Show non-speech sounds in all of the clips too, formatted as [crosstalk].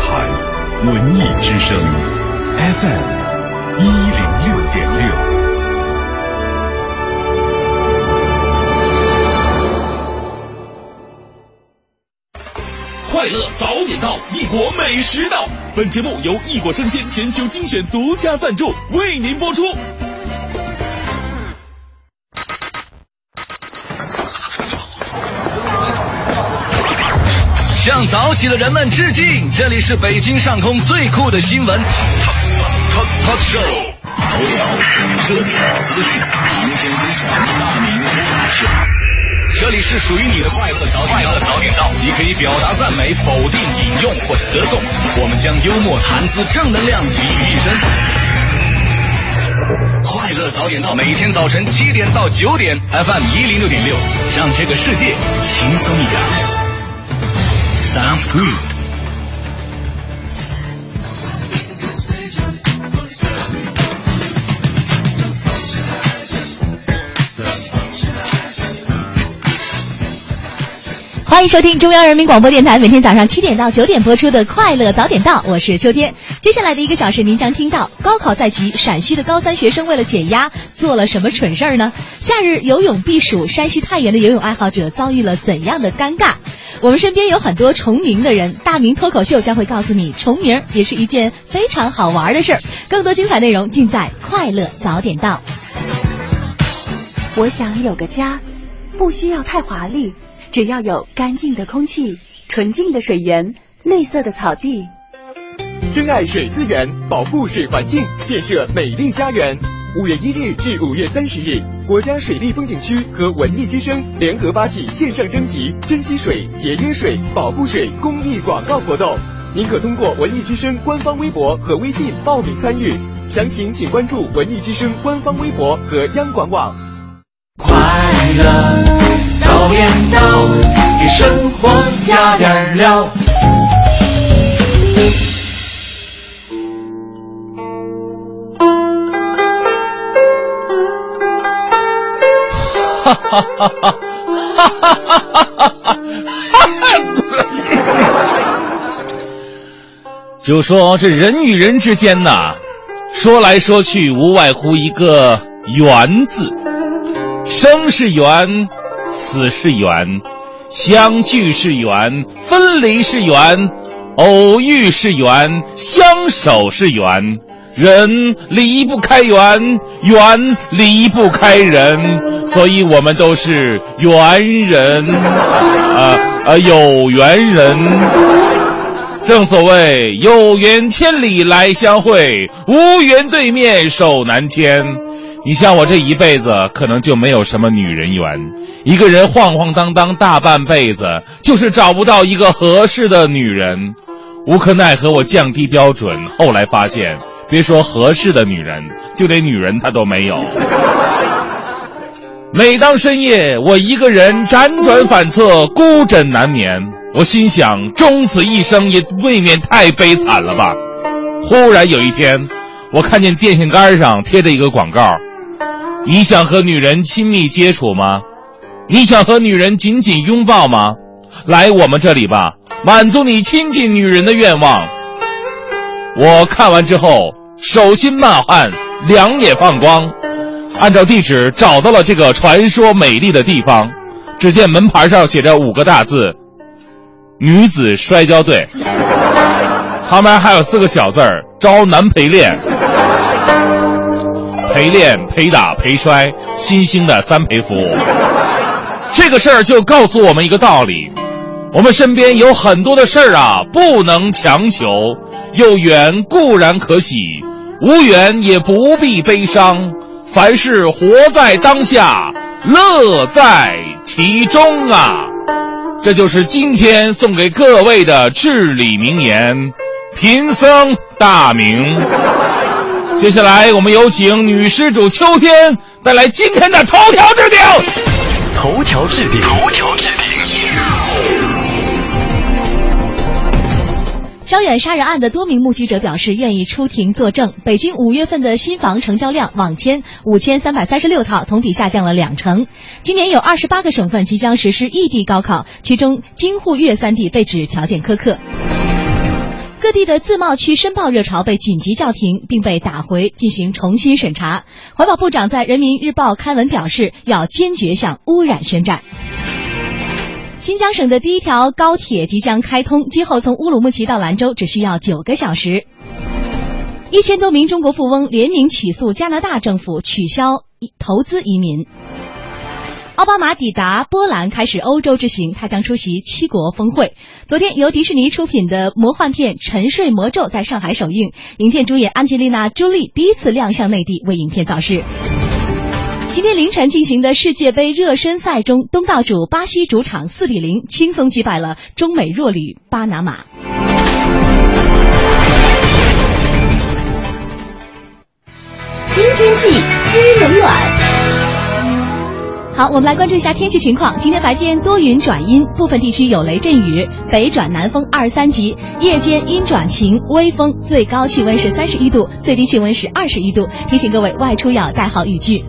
台文艺之声 FM 一零六点六。快乐早点到，异国美食到。本节目由异国生鲜全球精选独家赞助，为您播出。记得人们致敬！这里是北京上空最酷的新闻 talk talk show，头条、热点、资讯、新鲜宣传、大明脱口秀。这里是属于你的快乐早快乐早点到，你可以表达赞美、否定、引用或者歌颂，我们将幽默、谈资、正能量集于一身。快乐早点到，每天早晨七点到九点，FM 一零六点六，让这个世界轻松一点。Sounds good。欢迎收听中央人民广播电台每天早上七点到九点播出的《快乐早点到》，我是秋天。接下来的一个小时，您将听到高考在即，陕西的高三学生为了减压做了什么蠢事儿呢？夏日游泳避暑，山西太原的游泳爱好者遭遇了怎样的尴尬？我们身边有很多重名的人，大明脱口秀将会告诉你，重名也是一件非常好玩的事儿。更多精彩内容尽在《快乐早点到》。我想有个家，不需要太华丽。只要有干净的空气、纯净的水源、绿色的草地，珍爱水资源，保护水环境，建设美丽家园。五月一日至五月三十日，国家水利风景区和文艺之声联合发起线上征集“珍惜水、节约水、保护水”公益广告活动。您可通过文艺之声官方微博和微信报名参与，详情请关注文艺之声官方微博和央广网。快乐。早点到，给生活加点料。哈哈哈哈哈！哈！就说这人与人之间呐，说来说去无外乎一个“缘”字，生是缘。死是缘，相聚是缘，分离是缘，偶遇是缘，相守是缘。人离不开缘，缘离不开人，所以我们都是缘人，啊啊有缘人。正所谓有缘千里来相会，无缘对面手难牵。你像我这一辈子，可能就没有什么女人缘。一个人晃晃荡荡大半辈子，就是找不到一个合适的女人。无可奈何，我降低标准。后来发现，别说合适的女人，就连女人他都没有。每当深夜，我一个人辗转反侧，孤枕难眠。我心想，终此一生也未免太悲惨了吧。忽然有一天，我看见电线杆上贴着一个广告。你想和女人亲密接触吗？你想和女人紧紧拥抱吗？来我们这里吧，满足你亲近女人的愿望。我看完之后，手心冒汗，两眼放光。按照地址找到了这个传说美丽的地方，只见门牌上写着五个大字：“女子摔跤队”，旁边还有四个小字儿：“招男陪练。”陪练、陪打、陪摔，新兴的三陪服务。这个事儿就告诉我们一个道理：我们身边有很多的事儿啊，不能强求。有缘固然可喜，无缘也不必悲伤。凡事活在当下，乐在其中啊！这就是今天送给各位的至理名言。贫僧大明。接下来，我们有请女施主秋天带来今天的头条置顶。头条置顶。头条置顶。招远杀人案的多名目击者表示愿意出庭作证。北京五月份的新房成交量网签五千三百三十六套，同比下降了两成。今年有二十八个省份即将实施异地高考，其中京沪粤三地被指条件苛刻。各各地的自贸区申报热潮被紧急叫停，并被打回进行重新审查。环保部长在人民日报刊文表示，要坚决向污染宣战。新疆省的第一条高铁即将开通，今后从乌鲁木齐到兰州只需要九个小时。一千多名中国富翁联名起诉加拿大政府取消投资移民。奥巴马抵达波兰，开始欧洲之行，他将出席七国峰会。昨天，由迪士尼出品的魔幻片《沉睡魔咒》在上海首映，影片主演安吉丽娜·朱莉第一次亮相内地，为影片造势。今天凌晨进行的世界杯热身赛中，东道主巴西主场四比零轻松击败了中美弱旅巴拿马。今天气知冷暖。好，我们来关注一下天气情况。今天白天多云转阴，部分地区有雷阵雨，北转南风二三级。夜间阴转晴，微风，最高气温是三十一度，最低气温是二十一度。提醒各位外出要带好雨具。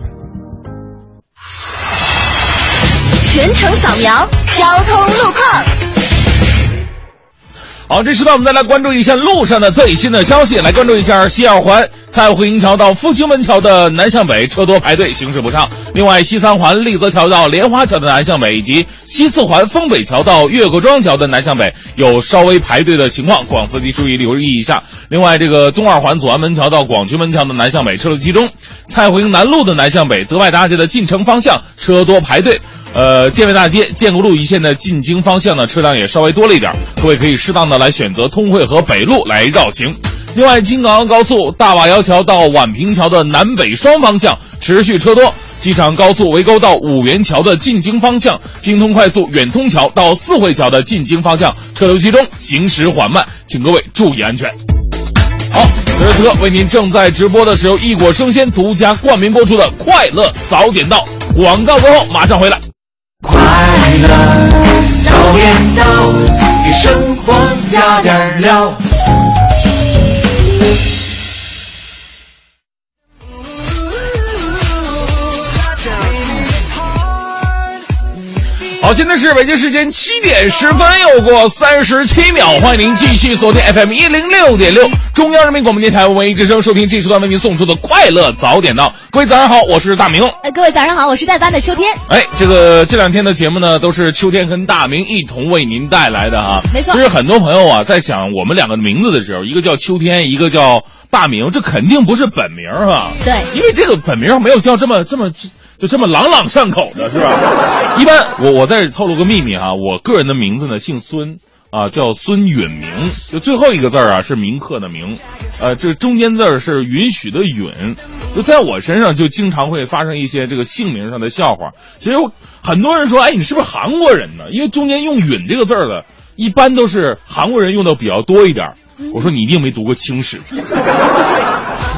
全程扫描交通路况。好，这时段我们再来关注一下路上的最新的消息。来关注一下西二环蔡慧营桥到复兴门桥的南向北车多排队，行驶不畅。另外，西三环立泽桥到莲花桥的南向北，以及西四环丰北桥到岳各庄桥的南向北有稍微排队的情况，广司机注意留意一下。另外，这个东二环左安门桥到广渠门桥的南向北车流集中，蔡慧营南路的南向北德外大街的进城方向车多排队。呃，建外大街、建国路一线的进京方向呢，车辆也稍微多了一点，各位可以适当的来选择通惠河北路来绕行。另外，京港澳高速大瓦窑桥到宛平桥的南北双方向持续车多，机场高速围沟到五元桥的进京方向，京通快速远通桥到四惠桥的进京方向车流集中，行驶缓慢，请各位注意安全。好，此时此刻为您正在直播的是由易果生鲜独家冠名播出的《快乐早点到》，广告过后马上回来。快乐找点到，给生活加点料。好，现在是北京时间七点十分，又过三十七秒，欢迎您继续锁定 FM 一零六点六，中央人民广播电台文艺之声，收听这时段为您送出的快乐早点到。各位早上好，我是大明。哎，各位早上好，我是代班的秋天。哎，这个这两天的节目呢，都是秋天跟大明一同为您带来的哈。没错其实很多朋友啊，在想我们两个名字的时候，一个叫秋天，一个叫大明，这肯定不是本名啊。对因为这个本名没有叫这么这么就这么朗朗上口的是吧？[laughs] 一般我我再透露个秘密哈、我个人的名字呢姓孙啊，叫孙允明，就最后一个字儿啊是铭刻的铭，呃，这中间字儿是允许的允，就在我身上就经常会发生一些这个姓名上的笑话。其实很多人说，哎，你是不是韩国人呢？因为中间用允这个字儿的，一般都是韩国人用的比较多一点。我说你一定没读过清史。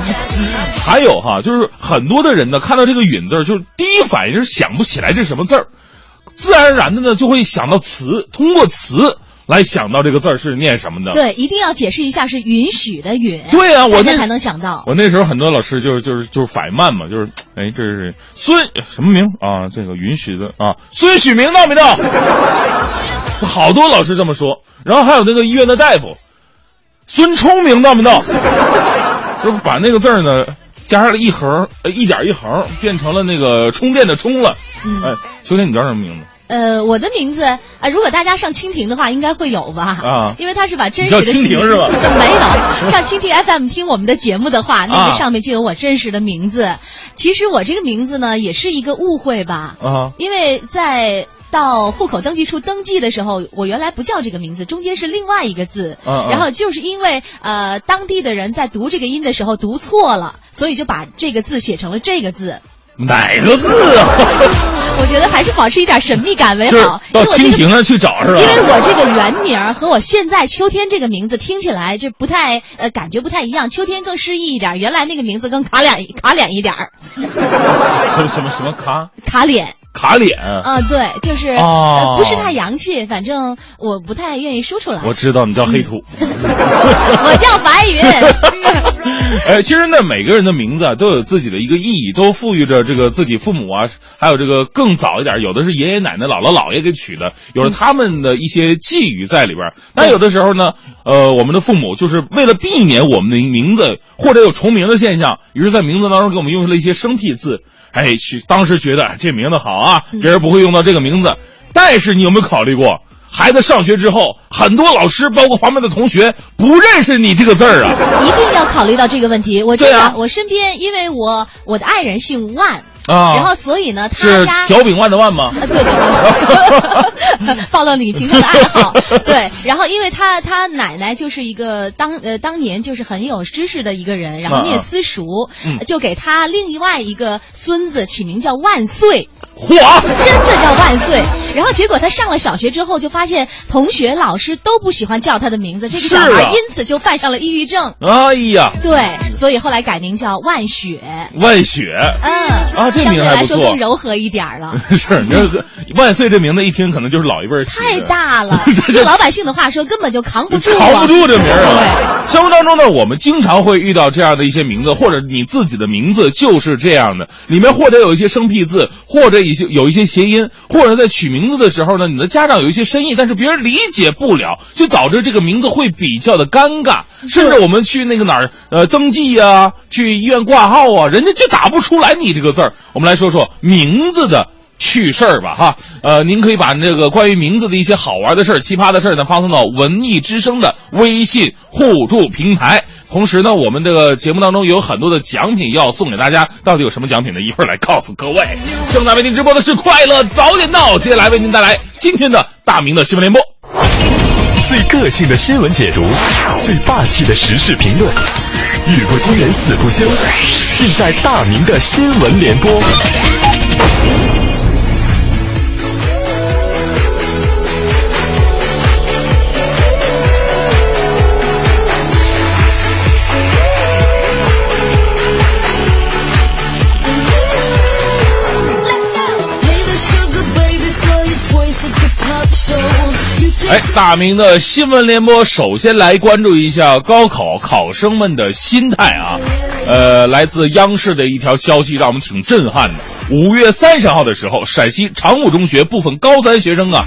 [laughs] 还有哈，就是很多的人呢，看到这个“允”字儿，就是第一反应是想不起来这是什么字儿，自然而然的呢，就会想到词，通过词来想到这个字儿是念什么的。对，一定要解释一下是允许的允。对啊我那才能想到。我那时候很多老师就是就是就是反应慢嘛，就是哎，这是孙什么名啊？这个允许的啊，孙许明到没到？[laughs] 好多老师这么说，然后还有那个医院的大夫，孙聪明到没到？就是把那个字儿呢加上了一横，呃，一点一横，变成了那个充电的充了。嗯哎，秋天你叫什么名字？呃，我的名字啊、呃如果大家上蜻蜓的话，应该会有吧？啊因为他是把真实的蜻蜓是吧 [laughs] 没有，上蜻蜓 [laughs] FM 听我们的节目的话，那啊个上面就有我真实的名字。其实我这个名字呢，也是一个误会吧，啊因为在。到户口登记处登记的时候，我原来不叫这个名字，中间是另外一个字，嗯嗯然后就是因为呃当地的人在读这个音的时候读错了，所以就把这个字写成了这个字。哪个字啊？[laughs] 我觉得还是保持一点神秘感为好，到蜻蜓那儿去找是吧？因为我这个原名和我现在秋天这个名字听起来就不太呃感觉不太一样，秋天更诗意一点，原来那个名字更卡脸卡脸一点儿，什么什么什么卡 [laughs] 卡脸卡脸。啊，对，就是、哦呃不是太洋气，反正我不太愿意说出来。我知道你叫黑土。[laughs] 我叫白云。[laughs] 哎，其实呢，每个人的名字啊都有自己的一个意义，都赋予着这个自己父母啊，还有这个更早一点，有的是爷爷奶奶、姥姥姥爷给取的，有了他们的一些寄语在里边儿。那有的时候呢，呃，我们的父母就是为了避免我们的名字或者有重名的现象，于是在名字当中给我们用了一些生僻字。哎，去当时觉得哎这名字好啊，别人不会用到这个名字。但是你有没有考虑过？孩子上学之后，很多老师，包括旁边的同学，不认识你这个字儿啊。一定要考虑到这个问题。我真的，对啊我身边因为我我的爱人姓万。啊然后所以呢，他是家小饼万的万吗？啊，对对对，[laughs] 暴露了你平常的爱好。对，然后因为他他奶奶就是一个当呃当年就是很有知识的一个人，然后念私塾，嗯就给他另外一个孙子起名叫万岁。嚯！真的叫万岁。然后结果他上了小学之后，就发现同学、老师都不喜欢叫他的名字，这个小孩啊因此就犯上了抑郁症。哎呀，对，所以后来改名叫万雪。万雪，嗯啊这相对来名还不错说更柔和一点儿了。是你这个万岁这名字一听，可能就是老一辈儿太大了，[laughs] 用老百姓的话说，根本就扛不住、啊，扛不住这名儿啊！对。生活当中呢，我们经常会遇到这样的一些名字，或者你自己的名字就是这样的，里面或者有一些生僻字，或者一些有一些谐音，或者在取名字的时候呢，你的家长有一些深意，但是别人理解不了，就导致这个名字会比较的尴尬。甚至我们去那个哪儿呃登记呀、去医院挂号啊，人家就打不出来你这个字儿。我们来说说名字的。趣事儿吧，哈，呃，您可以把这个关于名字的一些好玩的事儿、奇葩的事儿呢，发送到文艺之声的微信互助平台。同时呢，我们这个节目当中有很多的奖品要送给大家，到底有什么奖品呢？一会儿来告诉各位。[laughs] 正在为您直播的是快乐早点到，接下来为您带来今天的大明的新闻联播。最个性的新闻解读，最霸气的时事评论，语不惊人死不休，尽在大明的新闻联播。哎，大明的新闻联播，首先来关注一下高考考生们的心态啊。呃，来自央视的一条消息，让我们挺震撼的。五月三十号的时候，陕西长武中学部分高三学生啊，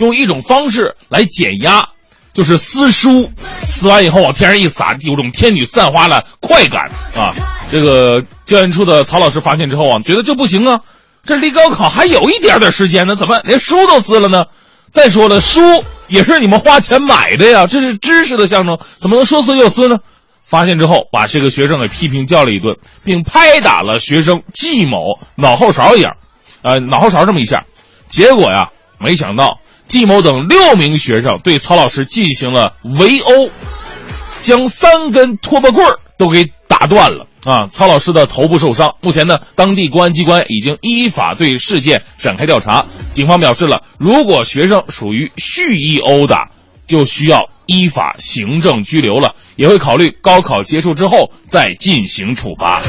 用一种方式来减压，就是撕书，撕完以后往天上一撒，有种天女散花的快感啊。这个教研处的曹老师发现之后啊，觉得这不行啊，这离高考还有一点点时间呢，怎么连书都撕了呢？再说了，书也是你们花钱买的呀，这是知识的象征，怎么能说撕就撕呢？发现之后，把这个学生给批评叫了一顿，并拍打了学生季某脑后勺一样，呃，脑后勺这么一下。结果呀，没想到季某等六名学生对曹老师进行了围殴，将三根拖把棍儿都给打断了。啊，曹老师的头部受伤。目前呢，当地公安机关已经依法对事件展开调查。警方表示了，如果学生属于蓄意殴打，就需要依法行政拘留了，也会考虑高考结束之后再进行处罚。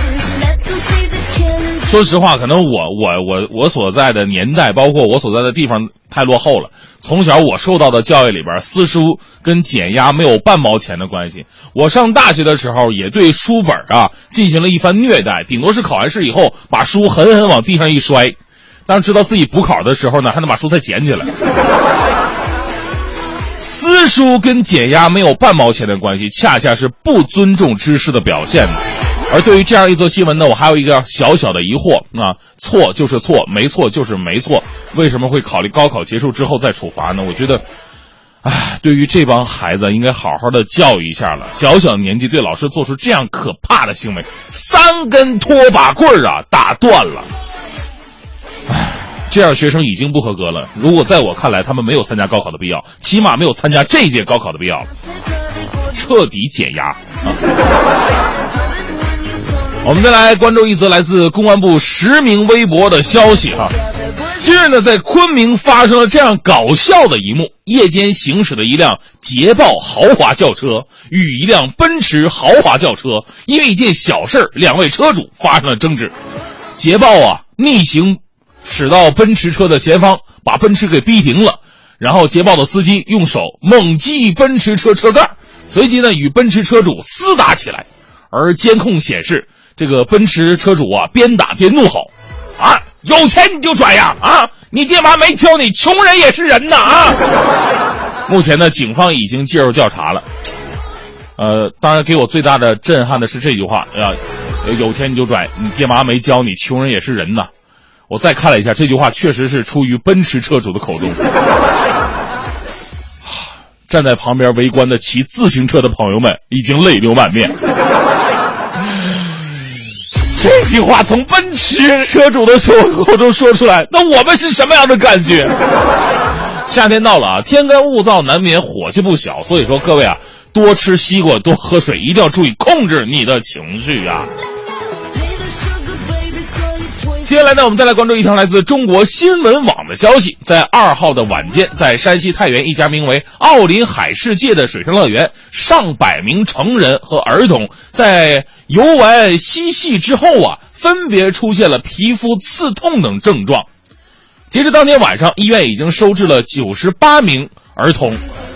说实话，可能我我我我所在的年代，包括我所在的地方太落后了。从小我受到的教育里边，私书跟减压没有半毛钱的关系。我上大学的时候，也对书本啊进行了一番虐待，顶多是考完试以后把书狠狠往地上一摔。当知道自己补考的时候呢，还能把书再捡起来。私书跟减压没有半毛钱的关系，恰恰是不尊重知识的表现。而对于这样一则新闻呢，我还有一个小小的疑惑啊，错就是错，没错就是没错，为什么会考虑高考结束之后再处罚呢？我觉得，唉，对于这帮孩子，应该好好的教育一下了。小小年纪对老师做出这样可怕的行为，三根拖把棍儿啊，打断了。唉，这样学生已经不合格了。如果在我看来，他们没有参加高考的必要，起码没有参加这届高考的必要了。彻底减压啊！我们再来关注一则来自公安部实名微博的消息哈。近日呢，在昆明发生了这样搞笑的一幕：夜间行驶的一辆捷豹豪华轿车与一辆奔驰豪华轿车，因为一件小事，两位车主发生了争执。捷豹啊逆行驶到奔驰车的前方，把奔驰给逼停了。然后捷豹的司机用手猛击奔驰车车盖，随即呢与奔驰车主厮打起来。而监控显示，这个奔驰车主啊边打边怒吼：“啊，有钱你就拽呀！啊，你爹妈没教你，穷人也是人呐！啊！” [laughs] 目前呢，警方已经介入调查了。呃，当然给我最大的震撼的是这句话啊，有钱你就拽，你爹妈没教你，穷人也是人呐。我再看了一下，这句话确实是出于奔驰车主的口中。[sighs] 站在旁边围观的骑自行车的朋友们已经泪流满面。这句话从奔驰车主的口口中说出来，那我们是什么样的感觉？[laughs] 夏天到了啊，天干物燥，难免火气不小。所以说，各位啊，多吃西瓜，多喝水，一定要注意控制你的情绪啊。接下来呢，我们再来关注一条来自中国新闻网的消息。在二号的晚间，在山西太原一家名为“奥林海世界”的水上乐园，上百名成人和儿童在游玩嬉戏之后啊，分别出现了皮肤刺痛等症状。截至当天晚上，医院已经收治了九十八名儿童，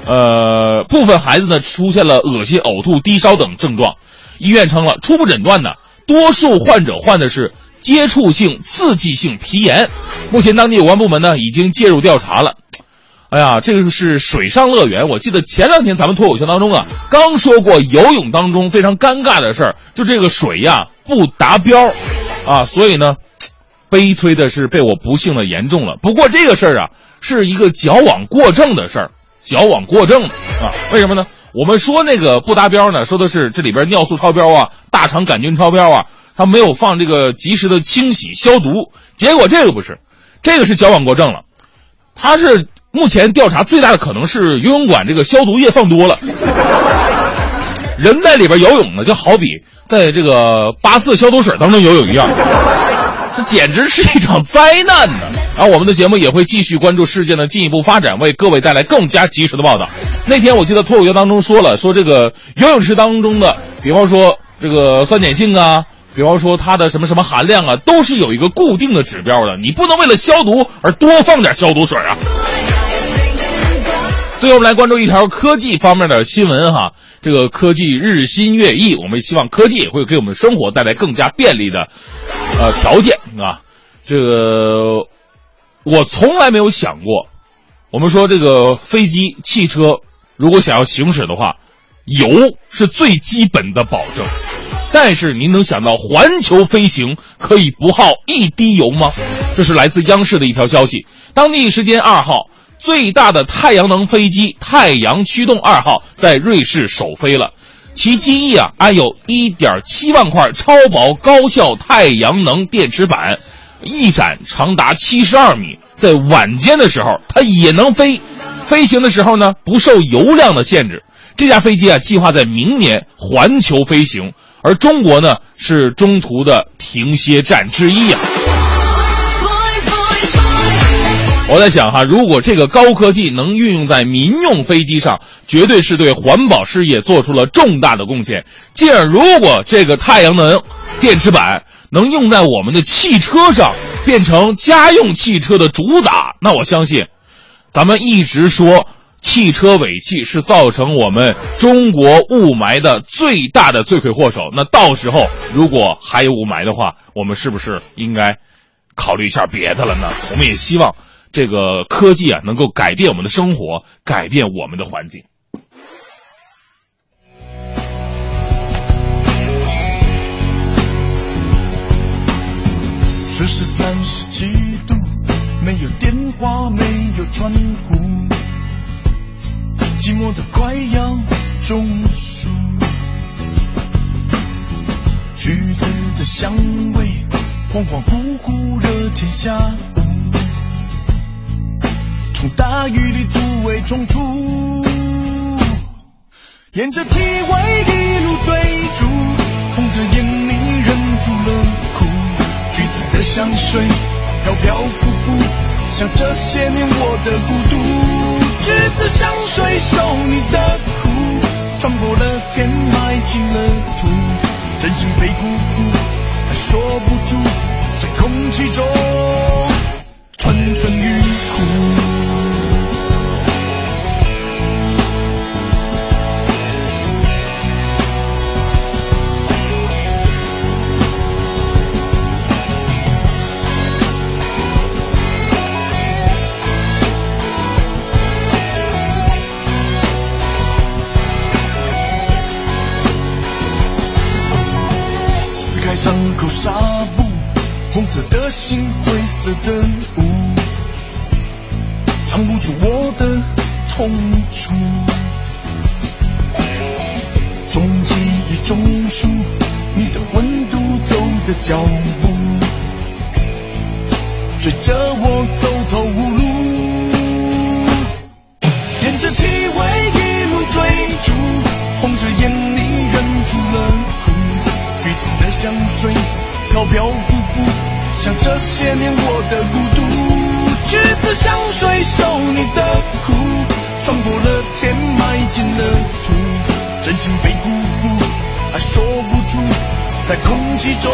呃，部分孩子呢出现了恶心、呕吐、低烧等症状。医院称了，初步诊断呢，多数患者患的是。接触性刺激性皮炎，目前当地有关部门呢已经介入调查了。哎呀，这个是水上乐园。我记得前两天咱们脱口秀当中啊，刚说过游泳当中非常尴尬的事儿，就这个水呀不达标，啊，所以呢，悲催的是被我不幸的言中了。不过这个事儿啊是一个矫枉过正的事儿，矫枉过正啊？为什么呢？我们说那个不达标呢，说的是这里边尿素超标啊，大肠杆菌超标啊。他没有放这个及时的清洗消毒，结果这个不是，这个是矫枉过正了。他是目前调查最大的可能是游泳馆这个消毒液放多了，人在里边游泳呢，就好比在这个八四消毒水当中游泳一样，这简直是一场灾难呢。然后我们的节目也会继续关注事件的进一步发展，为各位带来更加及时的报道。那天我记得脱口秀当中说了，说这个游泳池当中的，比方说这个酸碱性啊。比方说它的什么什么含量啊，都是有一个固定的指标的，你不能为了消毒而多放点消毒水啊。最后我们来关注一条科技方面的新闻哈，这个科技日新月异，我们希望科技也会给我们的生活带来更加便利的呃条件啊。这个我从来没有想过，我们说这个飞机、汽车如果想要行驶的话，油是最基本的保证。但是您能想到环球飞行可以不耗一滴油吗？这是来自央视的一条消息。当地时间二号，最大的太阳能飞机“太阳驱动二号”在瑞士首飞了。其机翼啊安有一点七万块超薄高效太阳能电池板，翼展长达七十二米，在晚间的时候它也能飞。飞行的时候呢不受油量的限制。这架飞机啊计划在明年环球飞行。而中国呢，是中途的停歇站之一呀。我在想哈，如果这个高科技能运用在民用飞机上，绝对是对环保事业做出了重大的贡献。进而，如果这个太阳能电池板能用在我们的汽车上，变成家用汽车的主打，那我相信，咱们一直说。汽车尾气是造成我们中国雾霾的最大的罪魁祸首。那到时候如果还有雾霾的话，我们是不是应该考虑一下别的了呢？我们也希望这个科技啊能够改变我们的生活，改变我们的环境。摄氏三十七度，没有电话，没有窗户。寂寞的快要中暑，橘子的香味恍恍惚惚惹天下雾，从大雨里突围冲出，沿着体味一路追逐，红着眼你忍住了哭，橘子的香水飘飘浮浮，像这些年我的孤独。橘子香水受你的苦，穿过了天，埋进了土，真心被辜负，还说不出，在空气中。口纱布，红色的心，灰色的雾，藏不住我的痛楚。从记忆中数你的温度，走的脚步。追着我走。香水飘飘浮浮，像这些年我的孤独。橘子香水受你的苦，穿过了天，埋进了土，真情被辜负，爱说不出，在空气中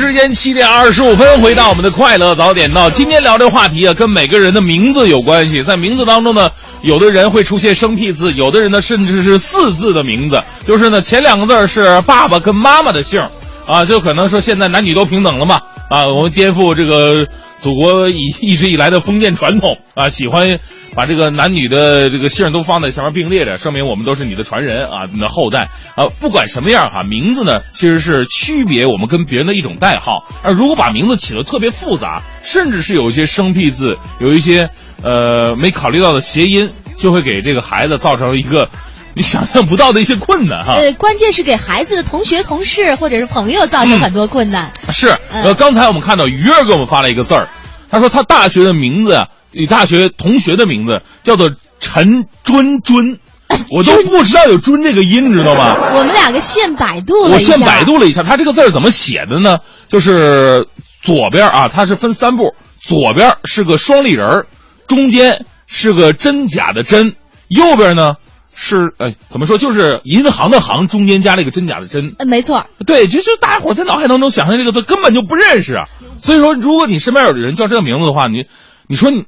时间七点二十五分，回到我们的快乐早点到。今天聊这话题啊，跟每个人的名字有关系。在名字当中呢，有的人会出现生僻字，有的人呢甚至是四字的名字，就是呢前两个字是爸爸跟妈妈的姓啊，就可能说现在男女都平等了嘛啊，我们颠覆这个祖国一一直以来的封建传统啊，喜欢把这个男女的这个姓都放在前面并列着，证明我们都是你的传人啊，你的后代啊。不管什么样哈，名字呢其实是区别我们跟别人的一种代号。而如果把名字起得特别复杂，甚至是有一些生僻字，有一些呃没考虑到的谐音，就会给这个孩子造成一个你想象不到的一些困难哈。呃，关键是给孩子的同学、同事或者是朋友造成很多困难。是，嗯呃，刚才我们看到鱼儿给我们发了一个字儿，他说他大学的名字啊，与大学同学的名字叫做陈谆谆，[laughs] 我都不知道有“谆”这个音，知道吗？我们两个现百度了我一下，现百度了一下，他这个字儿怎么写的呢？就是左边啊，它是分三步，左边是个双立人儿，中间是个真假的真，右边呢是哎怎么说？就是银行的行，中间加了一个真假的真。呃，没错，对，就就大家伙在脑海当中想象这个字根本就不认识啊。所以说，如果你身边有人叫这个名字的话，你你说你，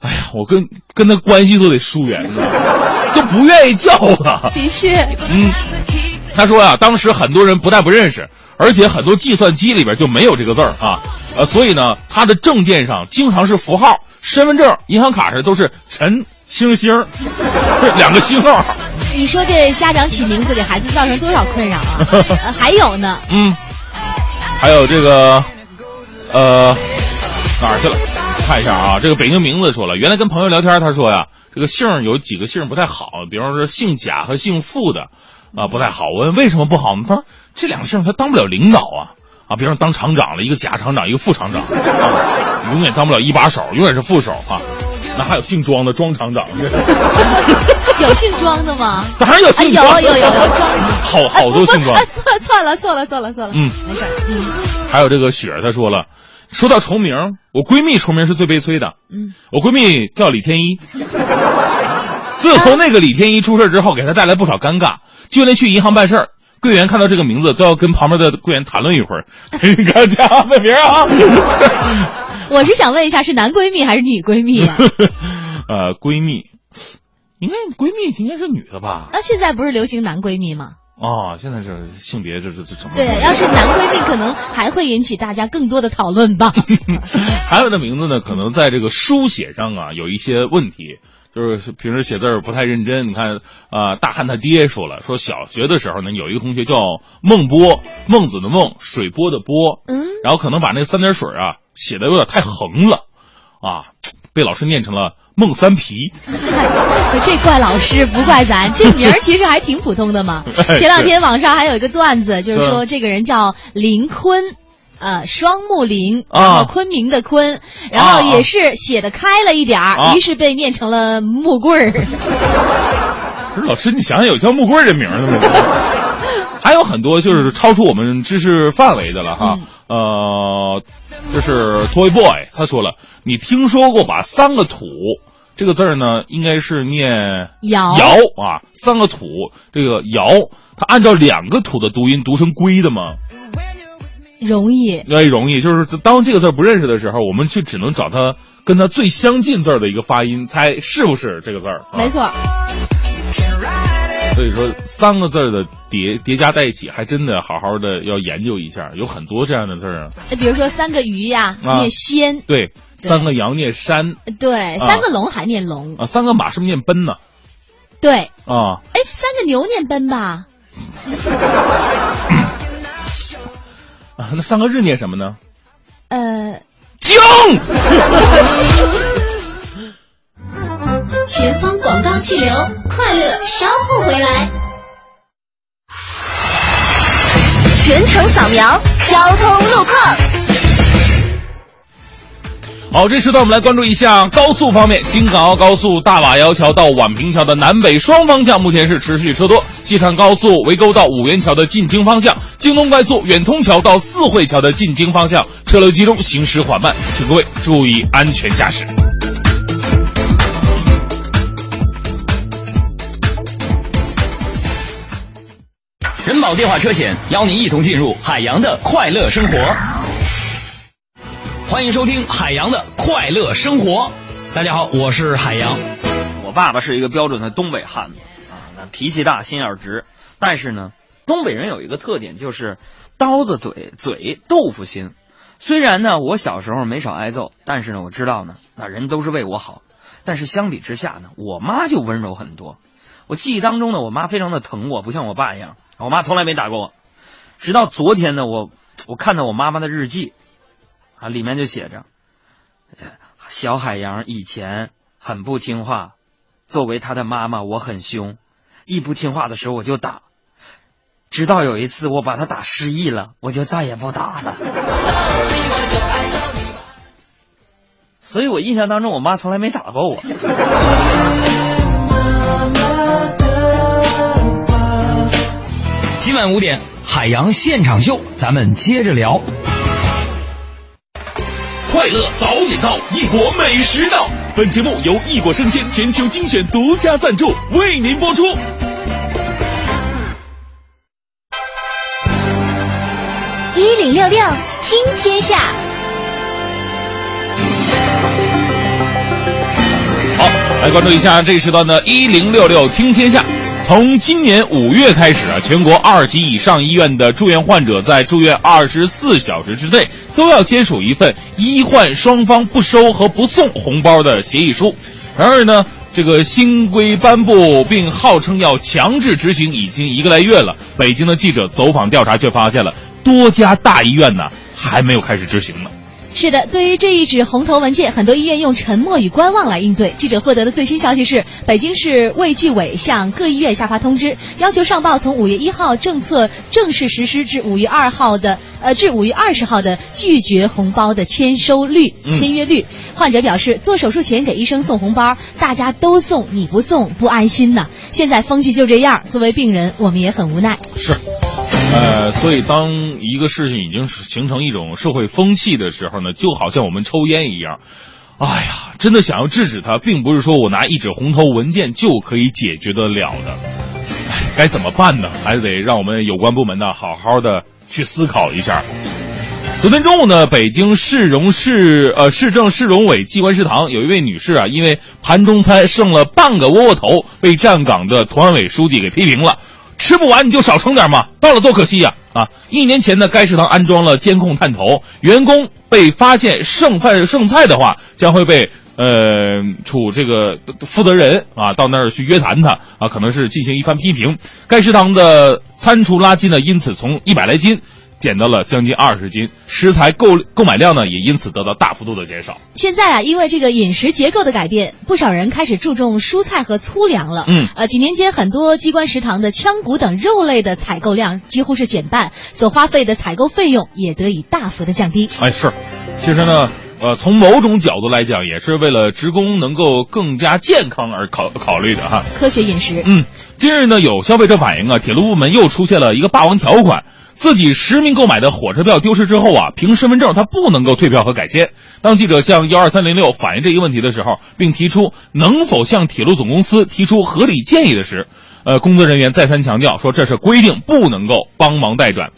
哎呀，我跟跟他关系都得疏远，你知道吗？都不愿意叫了。的确，嗯，他说呀、当时很多人不但不认识，而且很多计算机里边就没有这个字儿啊，呃，所以呢，他的证件上经常是符号，身份证、银行卡上都是陈星星儿，[laughs] 两个星号。你说这家长起名字给孩子造成多少困扰啊？呃 [laughs] 还有呢，嗯，还有这个，呃，哪儿去了？看一下啊，这个北京名字说了，原来跟朋友聊天，他说呀，这个姓儿有几个姓儿不太好，比方说姓贾和姓傅的，啊不太好。我问为什么不好呢？他说这两个姓儿他当不了领导啊，啊，比方说当厂长了，一个贾厂长，一个副厂长，啊、永远当不了一把手，永远是副手啊。那还有姓庄的庄厂长，[laughs] 有姓庄的吗？当然有姓庄，有有有庄，好好多姓庄啊，。错错了算了算了算了，嗯，没事儿，嗯还有这个雪儿，她说了，说到重名，我闺蜜重名是最悲催的。嗯，我闺蜜叫李天一，自从那个李天一出事之后，给她带来不少尴尬。就连去银行办事儿，柜员看到这个名字都要跟旁边的柜员谈论一会儿。[laughs] 你看这样的名啊，我是想问一下，是男闺蜜还是女闺蜜啊？[laughs] 呃，闺蜜，应该闺蜜应该是女的吧？那现在不是流行男闺蜜吗？哦，现在是性别这这这怎么？对，要是男闺蜜，可能还会引起大家更多的讨论吧。[laughs] 还有的名字呢，可能在这个书写上啊有一些问题。就是平时写字儿不太认真。你看啊、大汉他爹说了，说小学的时候呢，有一个同学叫孟波，孟子的孟，水波的波，嗯，然后可能把那个三点水啊写的有点太横了，啊，被老师念成了孟三皮。这怪老师不怪咱，这名儿其实还挺普通的嘛。[laughs] 哎前两天网上还有一个段子，就是说嗯这个人叫林坤。呃，双木林，啊然后昆明的昆，然后也是写的开了一点儿，啊于是被念成了木棍儿。不是老师，你想想有叫木棍儿这名儿的吗？[laughs] 还有很多就是超出我们知识范围的了哈。呃，就是 Toy Boy 他说了，你听说过把三个土这个字儿呢，应该是念尧尧啊，三个土这个尧，它按照两个土的读音读成龟的吗？容易，哎，容易，就是当这个字不认识的时候，我们就只能找它跟它最相近字儿的一个发音，猜是不是这个字儿。啊没错。所以说，三个字儿的叠叠加在一起，还真的好好的要研究一下，有很多这样的字儿啊。哎比如说三个鱼呀，啊念仙，对，三个羊念山对，三个龙还念龙，啊，三个马是不是念奔呢？对，啊，哎，三个牛念奔吧？[laughs] 啊，那三个日念什么呢？呃，姜。[laughs] 前方广告气流，快乐稍后回来。全程扫描交通路况。好，这时段我们来关注一下高速方面，京港澳高速大瓦窑桥到宛平桥的南北双方向目前是持续车多；西昌高速围沟到五元桥的进京方向，京东快速远通桥到四惠桥的进京方向车流集中，行驶缓慢，请各位注意安全驾驶。人保电话车险邀您一同进入海洋的快乐生活。欢迎收听海洋的快乐生活。大家好，我是海洋。我爸爸是一个标准的东北汉子啊，那脾气大，心眼直。但是呢，东北人有一个特点，就是刀子嘴，嘴豆腐心。虽然呢，我小时候没少挨揍，但是呢，我知道呢，那人都是为我好。但是相比之下呢，我妈就温柔很多。我记忆当中呢，我妈非常的疼我，不像我爸一样，我妈从来没打过我。直到昨天呢，我我看到我妈妈的日记，啊，里面就写着，小海洋以前很不听话，作为他的妈妈，我很凶，一不听话的时候我就打，直到有一次我把他打失忆了，我就再也不打了。所以我印象当中，我妈从来没打过我。今晚五点，海洋现场秀，咱们接着聊。快乐早点到，异国美食到。本节目由异国生鲜全球精选独家赞助，为您播出。一零六六听天下，好，来关注一下这一时段的“一零六六听天下”。从今年五月开始啊，全国二级以上医院的住院患者在住院二十四小时之内都要签署一份医患双方不收和不送红包的协议书。然而呢，这个新规颁布并号称要强制执行已经一个来月了，北京的记者走访调查却发现了多家大医院呢还没有开始执行呢。是的，对于这一纸红头文件，很多医院用沉默与观望来应对。记者获得的最新消息是，北京市卫计委向各医院下发通知，要求上报从五月一号政策正式实施至五月二号的呃至五月二十号的拒绝红包的签收率、嗯签约率。患者表示，做手术前给医生送红包，大家都送，你不送不安心呐。现在风气就这样，作为病人，我们也很无奈。是，呃，所以当一个事情已经形成一种社会风气的时候呢，就好像我们抽烟一样，哎呀，真的想要制止它，并不是说我拿一纸红头文件就可以解决得了的。该怎么办呢？还得让我们有关部门呢好好的去思考一下。昨天中午呢，北京市容市呃市政市容委机关食堂有一位女士啊，因为盘中餐剩了半个窝窝头，被站岗的团委书记给批评了。吃不完你就少盛点嘛，到了多可惜呀！啊，一年前呢，该食堂安装了监控探头，员工被发现剩饭剩菜的话，将会被呃处这个负责人啊到那儿去约谈他啊，可能是进行一番批评。该食堂的餐厨垃圾呢，因此从一百来斤。减到了将近二十斤，食材购购买量呢也因此得到大幅度的减少。现在啊，因为这个饮食结构的改变，不少人开始注重蔬菜和粗粮了。嗯，呃，几年间很多机关食堂的腔骨等肉类的采购量几乎是减半，所花费的采购费用也得以大幅的降低。哎，是，其实呢，呃，从某种角度来讲，也是为了职工能够更加健康而考考虑的哈。科学饮食。嗯，近日呢，有消费者反映啊，铁路部门又出现了一个霸王条款。自己实名购买的火车票丢失之后啊，凭身份证他不能够退票和改签。当记者向幺二三零六反映这一问题的时候，并提出能否向铁路总公司提出合理建议的时，呃，工作人员再三强调说这是规定，不能够帮忙代转。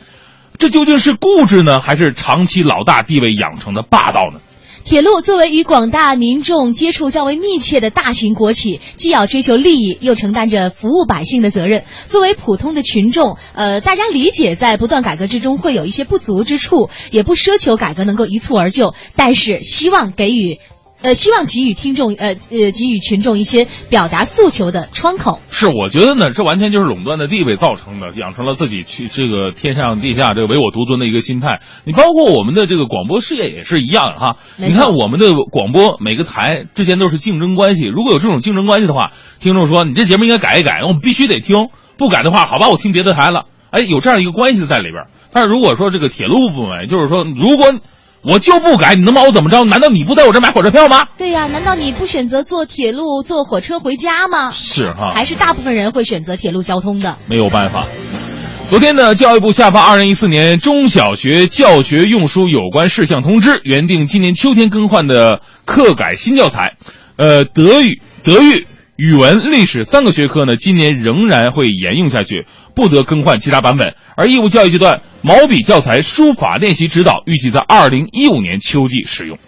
这究竟是固执呢，还是长期老大地位养成的霸道呢？铁路作为与广大民众接触较为密切的大型国企，既要追求利益，又承担着服务百姓的责任。作为普通的群众，呃，大家理解在不断改革之中会有一些不足之处，也不奢求改革能够一蹴而就，但是希望给予。呃，希望给予听众，呃呃，给予群众一些表达诉求的窗口。是，我觉得呢，这完全就是垄断的地位造成的，养成了自己去这个天上地下这个唯我独尊的一个心态。你包括我们的这个广播事业也是一样哈。你看我们的广播每个台之间都是竞争关系，如果有这种竞争关系的话，听众说你这节目应该改一改，我们必须得听，不改的话，好吧，我听别的台了。哎，有这样一个关系在里边。但是如果说这个铁路部门，就是说如果。我就不改，你能把我怎么着？难道你不在我这买火车票吗？对呀，难道你不选择坐铁路、坐火车回家吗？是哈，还是大部分人会选择铁路交通的？没有办法。昨天呢，教育部下发《二零一四年中小学教学用书有关事项通知》，原定今年秋天更换的课改新教材，呃，德语、德育、语文、历史三个学科呢，今年仍然会沿用下去。不得更换其他版本，而义务教育阶段毛笔教材书法练习指导预计在二零一五年秋季使用。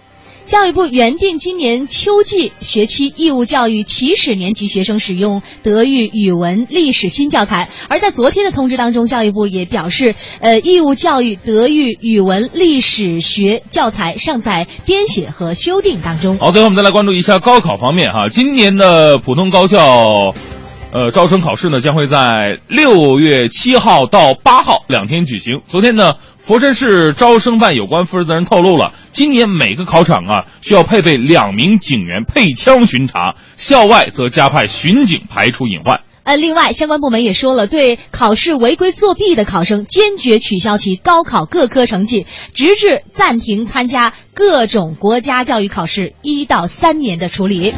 教育部原定今年秋季学期义务教育起始年级学生使用德育、语文、历史新教材，而在昨天的通知当中，教育部也表示，呃，义务教育德育、语文、历史学教材尚在编写和修订当中。好，最后我们再来关注一下高考方面哈，今年的普通高校。呃，招生考试呢将会在六月七号到八号两天举行。昨天呢，佛山市招生办有关负责人透露了，今年每个考场啊需要配备两名警员配枪巡查，校外则加派巡警排除隐患。呃，另外相关部门也说了，对考试违规作弊的考生，坚决取消其高考各科成绩，直至暂停参加各种国家教育考试一到三年的处理。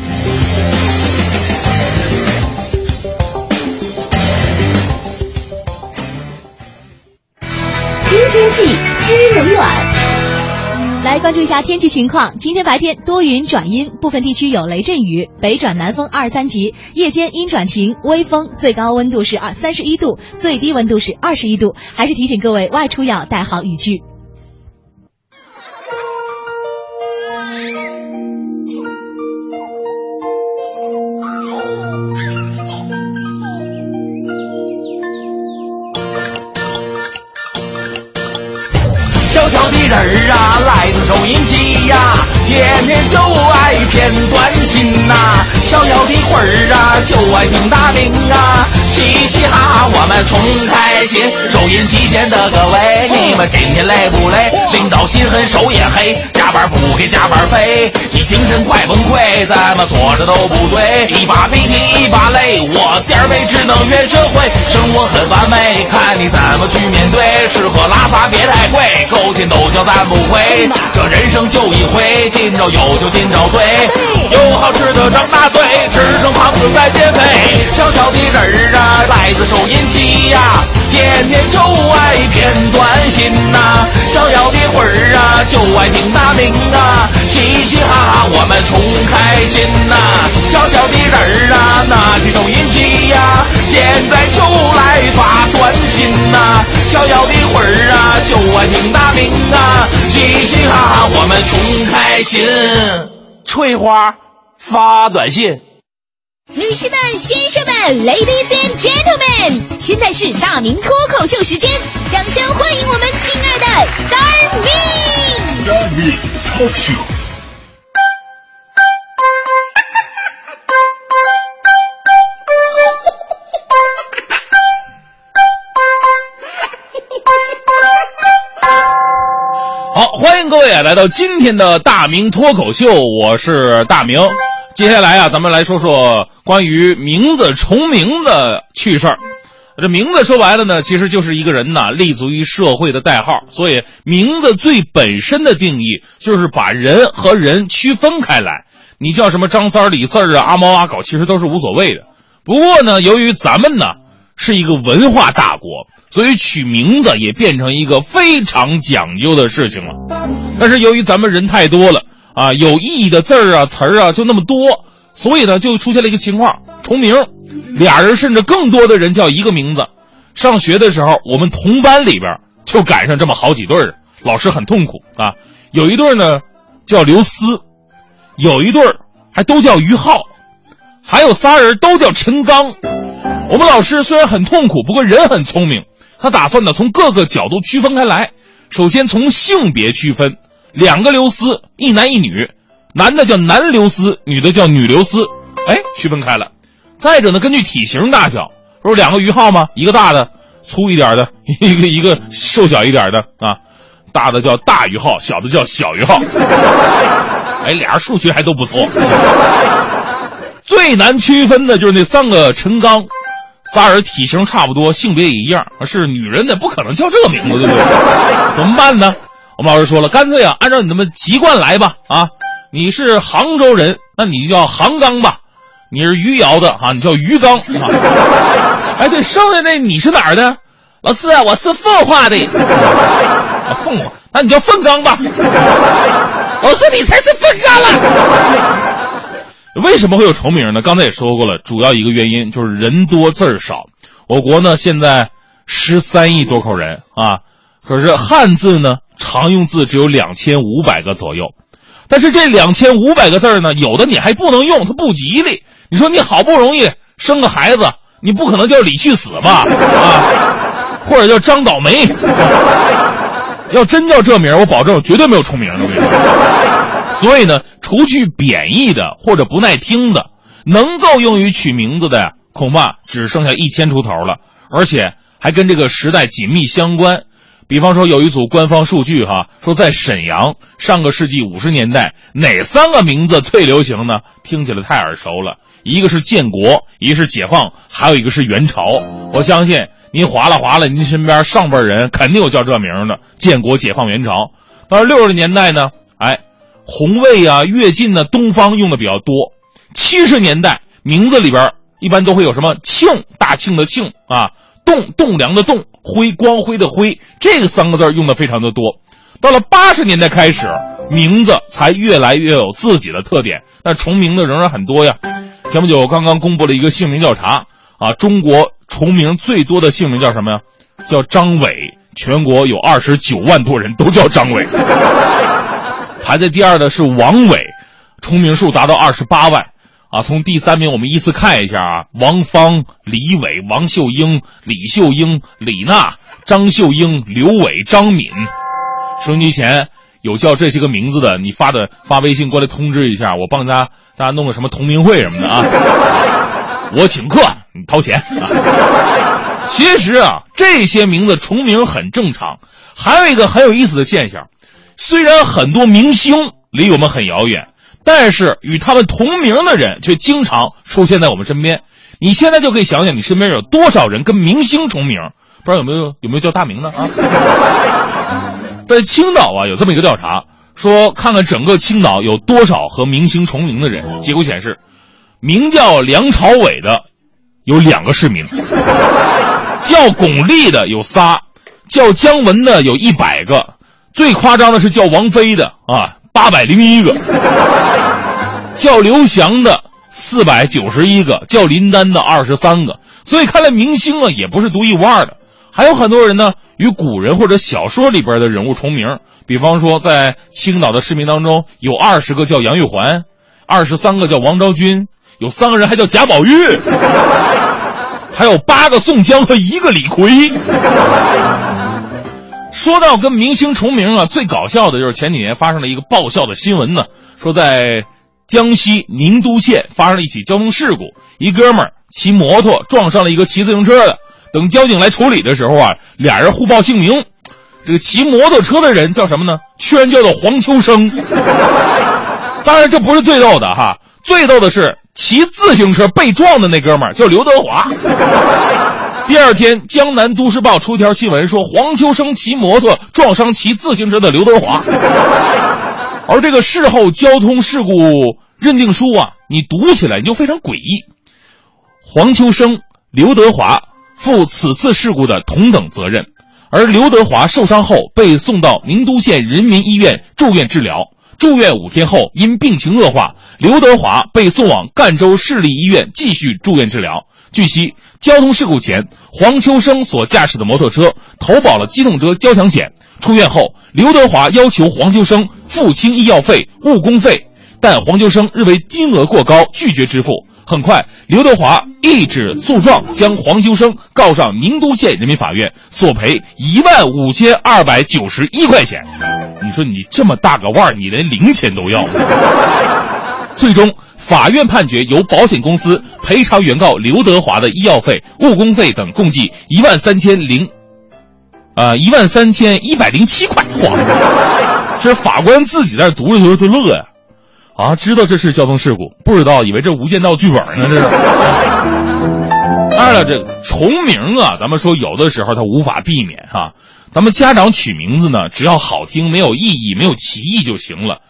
天气知冷暖，来关注一下天气情况。今天白天多云转阴，部分地区有雷阵雨，北转南风二三级。夜间阴转晴，微风，最高温度是二三十一度，最低温度是二十一度。还是提醒各位外出要带好雨具。啊，来自收音机呀，天天就爱骗短信呐。逍遥的魂儿啊，就爱听大名啊，嘻嘻哈哈我们重开心。收音机前的各位，你们今天累不累？领导心狠手也黑，加班不给加班费，你精神快崩溃，怎么坐着都不对。一把鼻涕一把泪，我点儿背只能怨社会，生活很完美，看你怎么去面对。吃喝拉撒别太贵，勾心斗角咱不会。这人生就一回，今朝有酒今朝醉，有好吃的张大嘴，吃成胖子再减肥。小小的人儿啊，来自收音机呀，天天就爱片段新呐。逍遥的魂儿啊，就爱听大名啊，嘻嘻哈哈我们穷开心呐。小小的人儿啊，拿起收音机呀，现在就来发短信呐。逍遥的魂儿啊，就爱听大名啊，嘻嘻哈哈我们穷开心。翠花发短信。女士们、先生们，Ladies and Gentlemen，现在是大明脱口秀时间，掌声欢迎我们亲爱的 Star Me！Star Me。好，欢迎各位啊，来到今天的大明脱口秀，我是大明。接下来啊，咱们来说说关于名字重名的趣事儿。这名字说白了呢，其实就是一个人呐立足于社会的代号。所以名字最本身的定义就是把人和人区分开来。你叫什么张三、李四啊、阿猫阿狗，其实都是无所谓的。不过呢，由于咱们呢是一个文化大国，所以取名字也变成一个非常讲究的事情了。但是由于咱们人太多了啊，有意义的字儿啊、词儿啊就那么多，所以呢就出现了一个情况：重名。俩人甚至更多的人叫一个名字。上学的时候，我们同班里边就赶上这么好几对儿，老师很痛苦啊。有一对儿呢叫刘思，有一对儿还都叫于浩，还有仨人都叫陈刚。我们老师虽然很痛苦，不过人很聪明，他打算呢从各个角度区分开来。首先从性别区分，两个刘思，一男一女，男的叫男刘思，女的叫女刘思，哎，区分开了。再者呢，根据体型大小，不是两个于浩吗？一个大的，粗一点的，[laughs] 一个一个瘦小一点的啊，大的叫大于浩，小的叫小于浩。哎，俩人数学还都不错。最难区分的就是那三个陈刚，仨人体型差不多，性别也一样，是女人的，不可能叫这个名字，对不对？怎么办呢？我们老师说了，干脆啊，按照你那么籍贯来吧。啊，你是杭州人，那你就叫杭刚吧。你是余姚的啊，你叫余刚。[laughs] 哎，对，剩下那你是哪儿的？老师啊，我是奉化的。凤凰，那你叫凤刚吧。老师，你才是凤刚了。为什么会有重名呢？刚才也说过了，主要一个原因就是人多字儿少。我国呢现在十三亿多口人啊，可是汉字呢常用字只有两千五百个左右。但是这两千五百个字呢，有的你还不能用，它不吉利。你说你好不容易生个孩子，你不可能叫李去死吧？啊，或者叫张倒霉。要真叫这名我保证绝对没有重名的。所以呢，除去贬义的或者不耐听的，能够用于取名字的，恐怕只剩下一千出头了，而且还跟这个时代紧密相关。比方说，有一组官方数据哈，说在沈阳上个世纪五十年代，哪三个名字最流行呢？听起来太耳熟了。一个是建国，一个是解放，还有一个是元朝。我相信您划拉划拉，您身边上辈人肯定有叫这名的。建国、解放、元朝。到了六十年代呢，哎，红卫啊、跃进呢、东方用的比较多。七十年代名字里边一般都会有什么庆、大庆的庆啊，栋、栋梁的栋，辉、光辉的辉，这个三个字用的非常的多。到了八十年代开始，名字才越来越有自己的特点，但重名的仍然很多呀。前不久刚刚公布了一个姓名调查啊，中国重名最多的姓名叫什么呀？叫张伟，全国有二十九万多人都叫张伟。[laughs] 排在第二的是王伟，重名数达到二十八万。啊，从第三名我们依次看一下啊，王芳、李伟、王秀英、李秀英、李娜、张秀英、刘伟、张敏。收音机前。有叫这些个名字的，你发的发微信过来通知一下，我帮大家大家弄个什么同名会什么的啊，[laughs] 我请客，你掏钱。其实啊，这些名字重名很正常。还有一个很有意思的现象，虽然很多明星离我们很遥远，但是与他们同名的人却经常出现在我们身边。你现在就可以想想，你身边有多少人跟明星重名？不知道有没有有没有叫大名的啊？[laughs] 在青岛啊，有这么一个调查，说看看整个青岛有多少和明星重名的人。结果显示，名叫梁朝伟的有两个市民，[laughs] 叫巩俐的有仨，叫姜文的有一百个，最夸张的是叫王菲的啊，八百零一个，叫刘翔的四百九十一个，叫林丹的二十三个。所以看来明星啊，也不是独一无二的。还有很多人呢，与古人或者小说里边的人物重名。比方说，在青岛的市民当中，有二十个叫杨玉环，二十三个叫王昭君，有三个人还叫贾宝玉，还有八个宋江和一个李逵。说到跟明星重名啊，最搞笑的就是前几年发生了一个爆笑的新闻呢，说在江西宁都县发生了一起交通事故，一哥们儿骑摩托撞上了一个骑自行车的。等交警来处理的时候啊，俩人互报姓名，这个骑摩托车的人叫什么呢？居然叫做黄秋生。[laughs] 当然，这不是最逗的哈，最逗的是骑自行车被撞的那哥们儿叫刘德华。第二天，《江南都市报》出一条新闻说，黄秋生骑摩托撞伤骑自行车的刘德华。[laughs] 而这个事后交通事故认定书啊，你读起来你就非常诡异。黄秋生、刘德华负此次事故的同等责任，而刘德华受伤后被送到名都县人民医院住院治疗。住院五天后，因病情恶化，刘德华被送往赣州市立医院继续住院治疗。据悉，交通事故前，黄秋生所驾驶的摩托车投保了机动车交强险。出院后，刘德华要求黄秋生付清医药费、误工费，但黄秋生认为金额过高，拒绝支付。很快，刘德华一纸诉状将黄秋生告上宁都县人民法院，索赔一万五千二百九十一块钱。你说你这么大个腕儿，你连零钱都要？[laughs] 最终，法院判决由保险公司赔偿原告刘德华的医药费、误工费等共计一万三千零，啊一万三千一百零七块。哇，这法官自己在那读着读着就乐呀。啊，知道这是交通事故，不知道以为这无间道剧本呢，这是。当然了，这重名啊，咱们说有的时候它无法避免哈。咱们家长取名字呢，只要好听、没有意义、没有歧义就行了，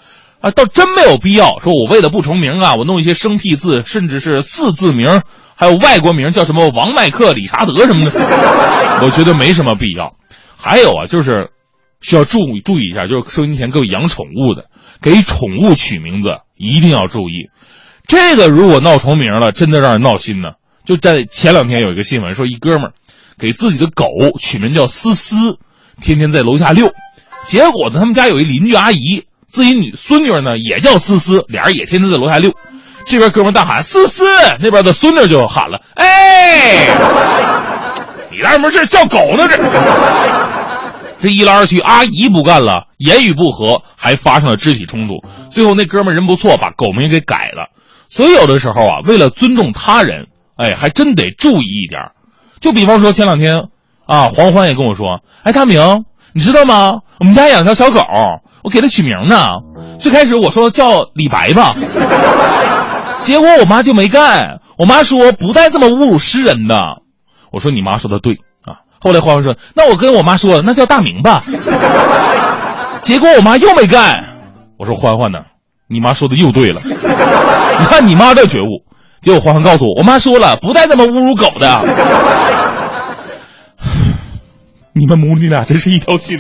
啊，倒真没有必要说我为了不重名啊，我弄一些生僻字，甚至是四字名，还有外国名叫什么王麦克、理查德什么的，[laughs] 我觉得没什么必要。还有啊，就是需要注注意一下，就是收音前各位养宠物的。给宠物取名字一定要注意，这个如果闹重名了，真的让人闹心呢。就在前两天有一个新闻说，一哥们儿给自己的狗取名叫思思，天天在楼下遛，结果呢，他们家有一邻居阿姨，自己女孙女呢也叫思思，俩人也天天在楼下遛。这边哥们大喊思思，那边的孙女就喊了，哎，你干什么事叫狗呢这？这一来二去，阿姨不干了，言语不合，还发生了肢体冲突。最后那哥们人不错，把狗名给改了。所以有的时候啊，为了尊重他人，哎，还真得注意一点。就比方说前两天啊，黄欢也跟我说：“哎，大明，你知道吗？我们家养条小狗，我给它取名呢。最开始我说叫李白吧，结果我妈就没干。我妈说不带这么侮辱诗人的。我说你妈说的对啊。”后来欢欢说：“那我跟我妈说，那叫大明吧。”结果我妈又没干。我说：“欢欢呢？你妈说的又对了。你看你妈这觉悟。”结果欢欢告诉我：“我妈说了，不带这么侮辱狗的。”你们母女俩真是一条心。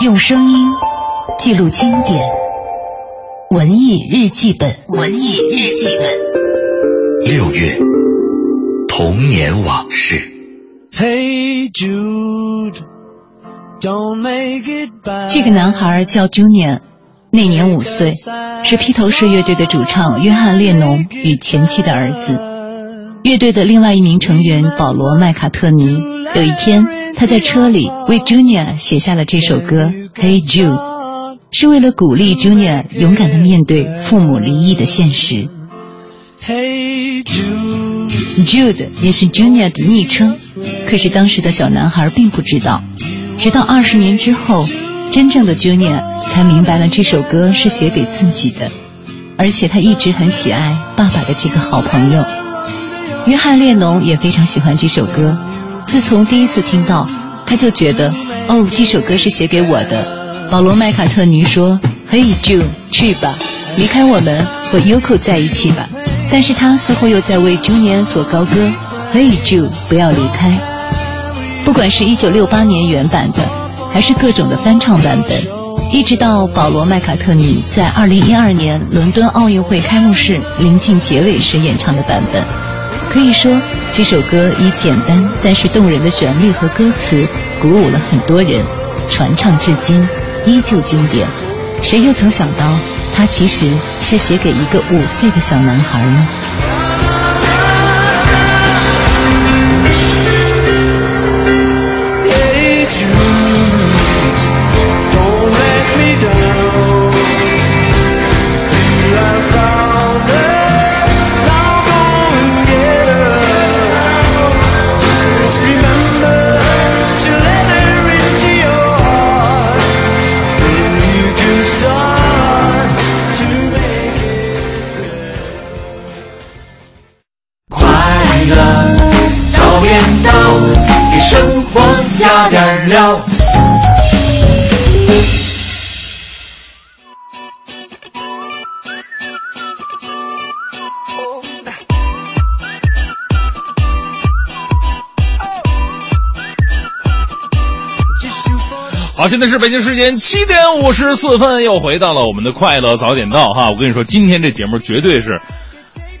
用声音记录经典，文艺日记本，文艺日记本。六月，童年往事。Hey Jude, don't make it bad. 这个男孩叫 Junior，那年五岁，是披头士乐队的主唱约翰列侬与前妻的儿子。乐队的另外一名成员保罗麦卡特尼，有一天他在车里为 Junior 写下了这首歌《Hey Jude》，是为了鼓励 Junior 勇敢的面对父母离异的现实。Hey Jude, 也是 Junior 的昵称，可是当时的小男孩并不知道，直到二十年之后，真正的 Junior 才明白了这首歌是写给自己的，而且他一直很喜爱爸爸的这个好朋友。约翰列侬也非常喜欢这首歌，自从第一次听到，他就觉得哦，这首歌是写给我的。保罗麦卡特尼说：“Hey Jude，去吧，离开我们，和 Yoko 在一起吧。”但是他似乎又在为 Junior 所高歌：“Hey Jude，不要离开。”不管是一九六八年原版的，还是各种的翻唱版本，一直到保罗麦卡特尼在二零一二年伦敦奥运会开幕式临近结尾时演唱的版本。可以说，这首歌以简单但是动人的旋律和歌词鼓舞了很多人，传唱至今，依旧经典。谁又曾想到，它其实是写给一个五岁的小男孩呢？加点料。好，现在是北京时间七点五十四分，又回到了我们的快乐早点到哈。我跟你说，今天这节目绝对是，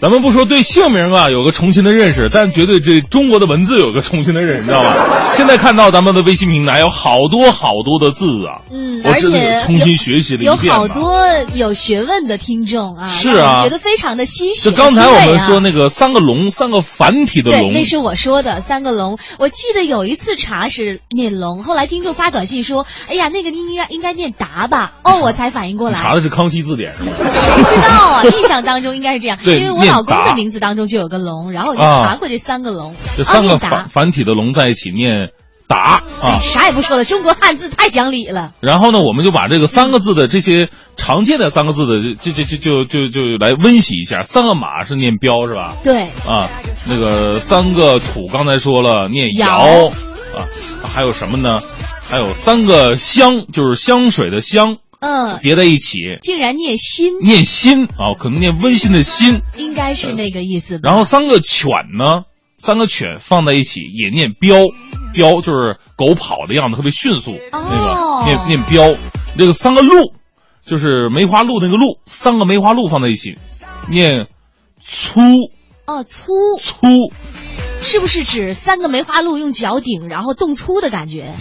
咱们不说对姓名啊有个重新的认识，但绝对对中国的文字有个重新的认识，你知道吧？[laughs] 现在看到咱们的微信平台有好多好多的字啊，嗯，我真而且的重新学习了有一遍有。好多有学问的听众啊，是啊觉得非常的欣喜。就刚才我们说那个三个龙，三个繁体的对，龙，那是我说的三个龙。我记得有一次查是念龙，后来听众发短信说：“哎呀，那个应该应该念达吧？”哦，我才反应过来，查的是康熙字典是吗？谁知道啊？印象当中应该是这样，[laughs] 对因为我念老公的名字当中就有个龙，然后我就啊查过这三个龙。这三个繁繁体的龙在一起念达啊。啥也不说了，中国汉字太讲理了。然后呢，我们就把这个三个字的这些常见的三个字的这这这就就就来温习一下。三个马是念彪是吧？对，啊，那个三个土刚才说了念尧尧啊，还有什么呢？还有三个香，就是香水的香嗯，叠在一起竟然念心，念心啊，可能念温馨的心。应该是那个意思吧。然后三个犬呢，三个犬放在一起也念彪，彪就是狗跑的样子，特别迅速，那哦个念念彪。这个三个鹿，就是梅花鹿那个鹿，三个梅花鹿放在一起，念粗哦，粗粗。是不是指三个梅花鹿用脚顶，然后动粗的感觉？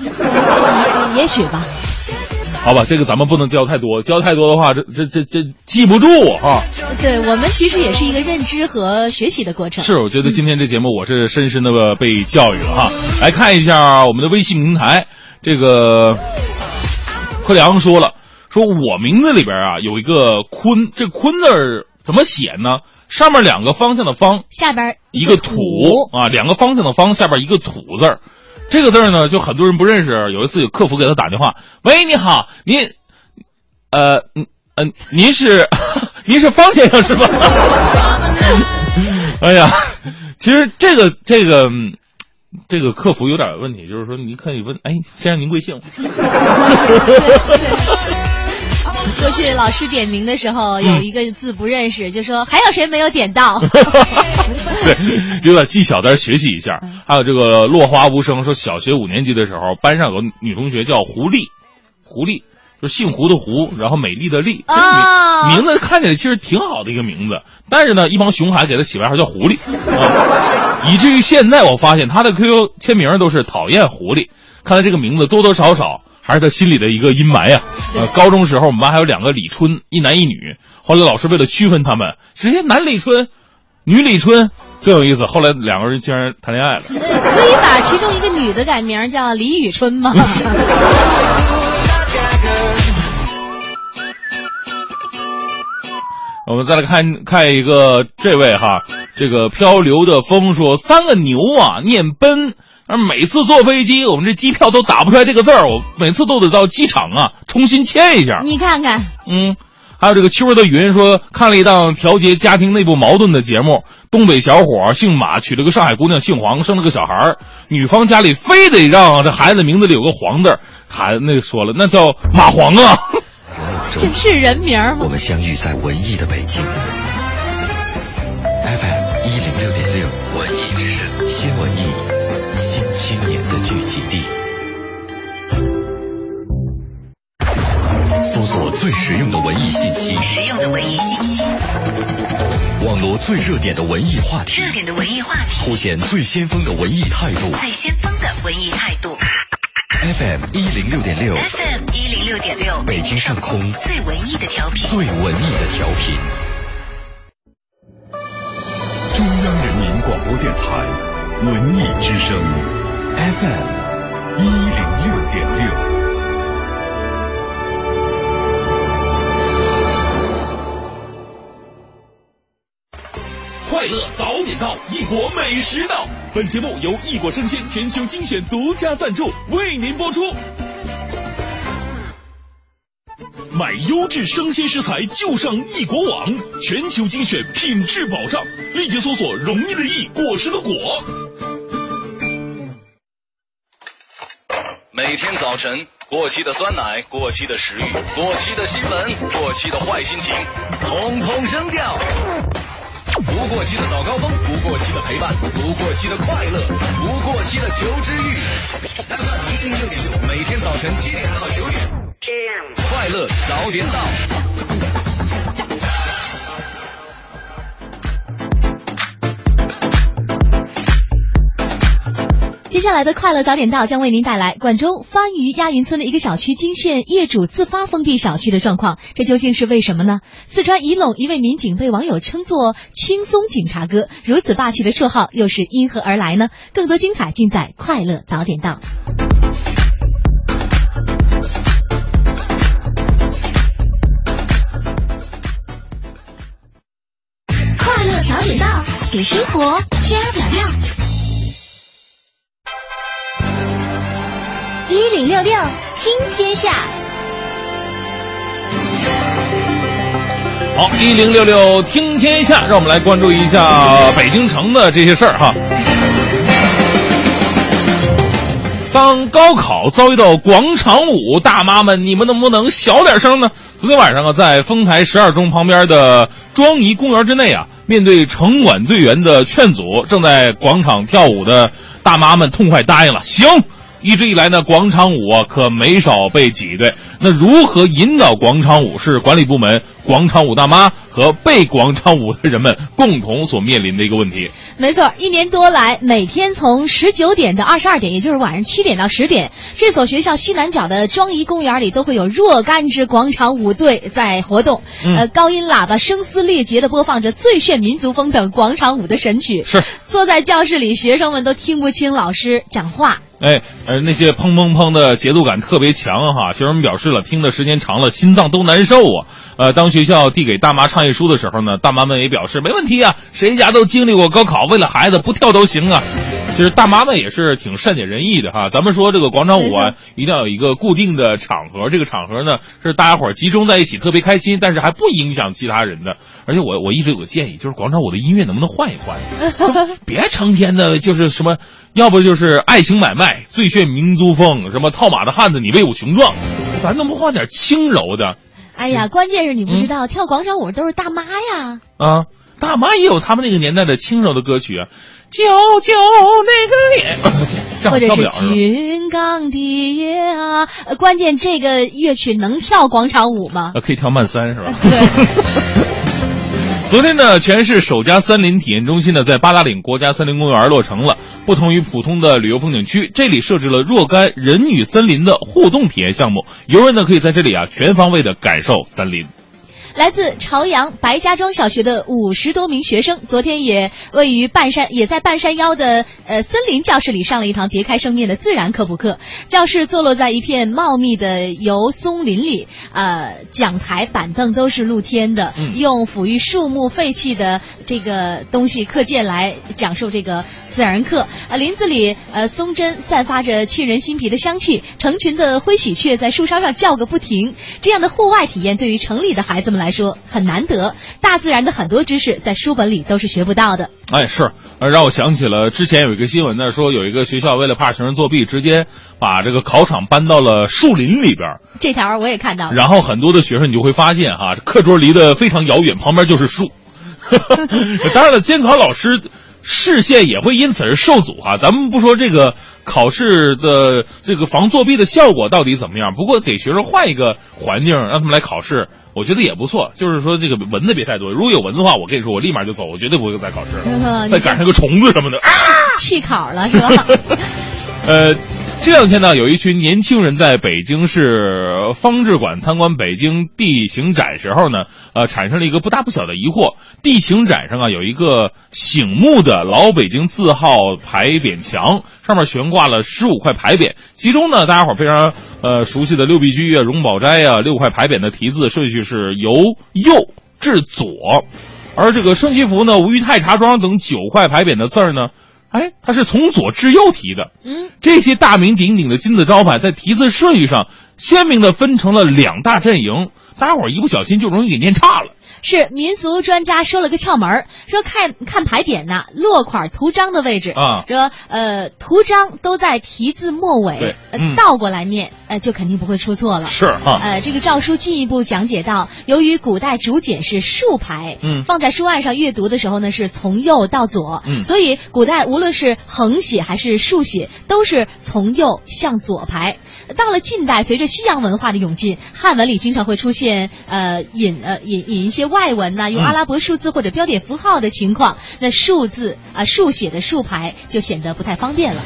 [laughs] 也许吧。好吧，这个咱们不能教太多，教太多的话，这这这这记不住啊。对我们其实也是一个认知和学习的过程。是，我觉得今天这节目我是深深的被教育了哈。来看一下我们的微信平台，这个柯良说了，说我名字里边啊有一个坤，这坤字儿怎么写呢？上面两个方向的方，下边一个土啊，两个方向的方，下边一个土字儿。这个字儿呢，就很多人不认识。有一次有客服给他打电话，喂，你好，您，呃，嗯嗯、您是 [laughs] 您是方先生是吧？[laughs] 哎呀，其实这个这个这个客服有点问题，就是说你可以问，哎，先生您贵姓？[laughs] 过去老师点名的时候有一个字不认识，就说还有谁没有点到？[laughs] 对，有点技巧，大家学习一下。还有这个落花无声说，小学五年级的时候，班上有个女同学叫胡丽，胡丽就姓胡的胡，然后美丽的丽，这哦名名字看起来其实挺好的一个名字，但是呢，一帮熊孩给她起外号叫狐狸，啊，以至于现在我发现她的 QQ 签名都是讨厌狐狸，看来这个名字多多少少还是他心里的一个阴霾呀、呃，高中时候我们班还有两个李春，一男一女，后来老师为了区分他们，直接男李春。女李春更有意思，后来两个人竟然谈恋爱了。[laughs] 可以把其中一个女的改名叫李宇春吗？[laughs] 我们再来看看一个这位哈，这个漂流的风说三个牛啊念奔，而每次坐飞机我们这机票都打不出来这个字儿，我每次都得到机场啊重新签一下。你看看，嗯，还有这个秋儿的云说看了一档调节家庭内部矛盾的节目，东北小伙姓马，娶了个上海姑娘姓黄，生了个小孩儿，女方家里非得让这孩子名字里有个黄字儿，孩子那个说了那叫马黄啊。这是人名吗？我们相遇在文艺的北京最实用的文艺信息，实用的文艺信息，网罗最热点的文艺话题，热点的文艺话题，凸显最先锋的文艺态度。最先锋的文艺态度。FM 一零六点六，FM 一零六点六，北京上空。最文艺的调频，最文艺的调频。中央人民广播电台。文艺之声，FM 一零六点六。快乐早点到，异国美食到。本节目由异国生鲜全球精选独家赞助，为您播出。买优质生鲜食材就上异国网，全球精选，品质保障。立即搜索“容易的易，果实的果”。每天早晨，过期的酸奶、过期的食欲、过期的新闻、过期的坏心情，统统扔掉。不过期的早高峰，不过期的陪伴，不过期的快乐，不过期的求知欲。FM 一零六点六，每天早晨七点到九点，快乐早点到。下来的快乐早点到将为您带来广州番禺鸭云村的一个小区惊现业主自发封闭小区的状况，这究竟是为什么呢？四川仪陇一位民警被网友称作“轻松警察哥”，如此霸气的绰号又是因何而来呢？更多精彩尽在快乐早点到。快乐早点到，给生活加点料。一零六六听天下，好，一零六六听天下，让我们来关注一下北京城的这些事儿哈。当高考遭遇到广场舞，大妈们，你们能不能小点声呢？昨天晚上啊，在丰台十二中旁边的庄怡公园之内啊，面对城管队员的劝阻，正在广场跳舞的大妈们痛快答应了，行。一直以来呢，广场舞啊可没少被挤兑。那如何引导广场舞，是管理部门、广场舞大妈和被广场舞的人们共同所面临的一个问题。没错，一年多来，每天从十九点到二十二点，也就是晚上七点到十点，这所学校西南角的庄怡公园里都会有若干支广场舞队在活动。嗯呃，高音喇叭声嘶力竭地播放着最炫民族风等广场舞的神曲。是，坐在教室里，学生们都听不清老师讲话。哎，而那些砰砰砰的节奏感特别强哈，学生们表示了，听的时间长了，心脏都难受啊。呃，当学校递给大妈倡议书的时候呢，大妈们也表示没问题啊，谁家都经历过高考，为了孩子不跳都行啊。其实大妈们也是挺善解人意的哈。咱们说这个广场舞啊，一定要有一个固定的场合，这个场合呢是大家伙儿集中在一起特别开心，但是还不影响其他人的。而且我我一直有个建议，就是广场舞的音乐能不能换一换，[laughs] 别成天的就是什么，要不就是爱情买卖、最炫民族风，什么套马的汉子你威武雄壮，咱能不换点轻柔的？哎呀，关键是你不知道，跳广场舞都是大妈呀。啊，大妈也有他们那个年代的轻柔的歌曲啊，九九那个脸，[laughs] 这或者是？军港的夜啊，呃关键这个乐曲能跳广场舞吗？呃，可以跳慢三是吧？对。[laughs] 昨天呢，全市首家森林体验中心呢，在八达岭国家森林公园落成了。不同于普通的旅游风景区，这里设置了若干人与森林的互动体验项目，游人呢可以在这里啊全方位的感受森林。来自朝阳白家庄小学的五十多名学生，昨天也位于半山，也在半山腰的呃森林教室里上了一堂别开生面的自然科普课。教室坐落在一片茂密的油松林里，呃，讲台板凳都是露天的，嗯用抚育树木废弃的这个东西课件来讲授这个自然课。呃，林子里呃松针散发着沁人心脾的香气，成群的灰喜鹊在树梢上叫个不停。这样的户外体验对于城里的孩子们来说很难得，大自然的很多知识在书本里都是学不到的。哎，是，呃，让我想起了之前有一个新闻呢，说有一个学校为了怕学生作弊，直接把这个考场搬到了树林里边，这条我也看到了。然后很多的学生你就会发现哈，课桌离得非常遥远，旁边就是树。[laughs] 当然了，监考老师视线也会因此而受阻啊。咱们不说这个考试的这个防作弊的效果到底怎么样，不过给学生换一个环境，让他们来考试，我觉得也不错。就是说这个蚊子别太多，如果有蚊子的话，我跟你说，我立马就走，我绝对不会再考试了。嗯再赶上个虫子什么的，弃考了是吧？[laughs] [laughs] 呃，这两天呢，有一群年轻人在北京市方志馆参观北京地形展时候呢，呃，产生了一个不大不小的疑惑。地形展上啊，有一个醒目的老北京字号牌匾墙，上面悬挂了十五块牌匾，其中呢，大家伙儿非常呃熟悉的六必居啊、荣宝斋啊，六块牌匾的题字顺序是由右至左，而这个升旗符呢、吴裕泰茶庄等九块牌匾的字儿呢。哎，它是从左至右提的。嗯，这些大名鼎鼎的金字招牌在题字顺序上鲜明的分成了两大阵营，大家伙儿一不小心就容易给念岔了。是民俗专家说了个窍门儿，说看看牌匾呐，落款图章的位置啊。说呃图章都在题字末尾倒过来念，呃就肯定不会出错了。是哈。呃，这个诏书进一步讲解到，由于古代竹简是竖排，嗯。放在书案上阅读的时候呢是从右到左，嗯。所以古代无论是横写还是竖写，都是从右向左排。到了近代，随着西洋文化的涌进，汉文里经常会出现呃引呃引引一些外文呐、用阿拉伯数字或者标点符号的情况，那数字啊、竖写的竖排就显得不太方便了。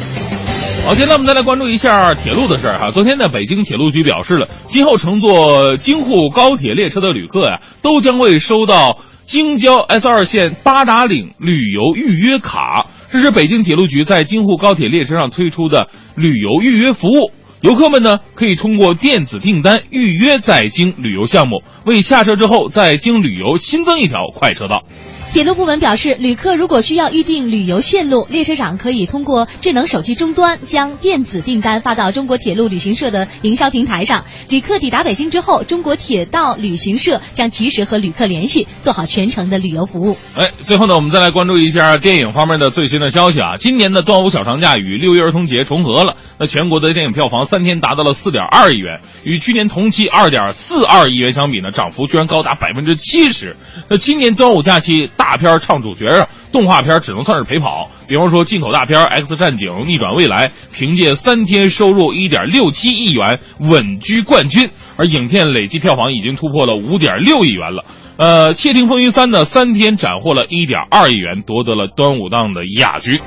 好，接下来我们再来关注一下铁路的事儿哈。昨天呢，北京铁路局表示了，今后乘坐京沪高铁列车的旅客呀，都将会收到京郊 S 二线八达岭旅游预约卡。这是北京铁路局在京沪高铁列车上推出的旅游预约服务。游客们呢，可以通过电子订单预约在京旅游项目，为下车之后在京旅游新增一条快车道。铁路部门表示，旅客如果需要预订旅游线路，列车长可以通过智能手机终端将电子订单发到中国铁路旅行社的营销平台上。旅客抵达北京之后，中国铁道旅行社将及时和旅客联系，做好全程的旅游服务。哎，最后呢，我们再来关注一下电影方面的最新的消息啊。今年的端午小长假与六一儿童节重合了，那全国的电影票房三天达到了四点二亿元，与去年同期二点四二亿元相比呢，涨幅居然高达百分之七十。那今年端午假期大片唱主角啊，动画片只能算是陪跑。比方说进口大片《X 战警：逆转未来》，凭借三天收入一点六七亿元稳居冠军，而影片累计票房已经突破了五点六亿元了。呃，《窃听风云三》呢，三天斩获了一点二亿元，夺得了端午档的亚军。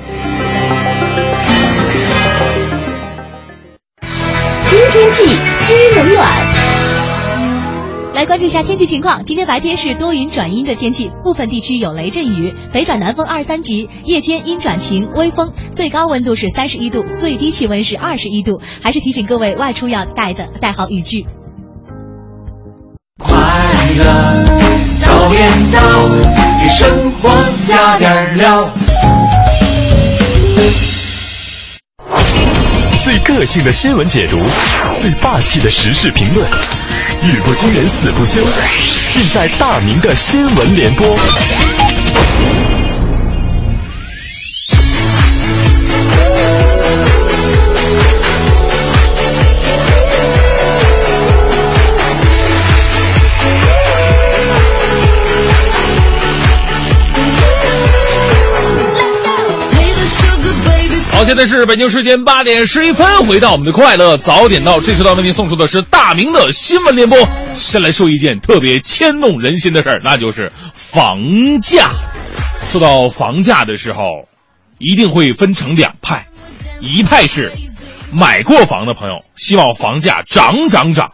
知天气，知冷暖。来关注一下天气情况。今天白天是多云转阴的天气，部分地区有雷阵雨，北转南风二三级，夜间阴转晴，微风，最高温度是三十一度，最低气温是二十一度。还是提醒各位外出要带的带好雨具。快乐早点到，给生活加点料。最个性的新闻解读，最霸气的时事评论，语不惊人死不休，尽在大明的新闻联播。现在是北京时间八点十一分，回到我们的快乐早点到，这时段为您送出的是大明的新闻联播。先来说一件特别牵动人心的事儿，那就是房价。说到房价的时候，一定会分成两派，一派是买过房的朋友希望房价涨涨涨，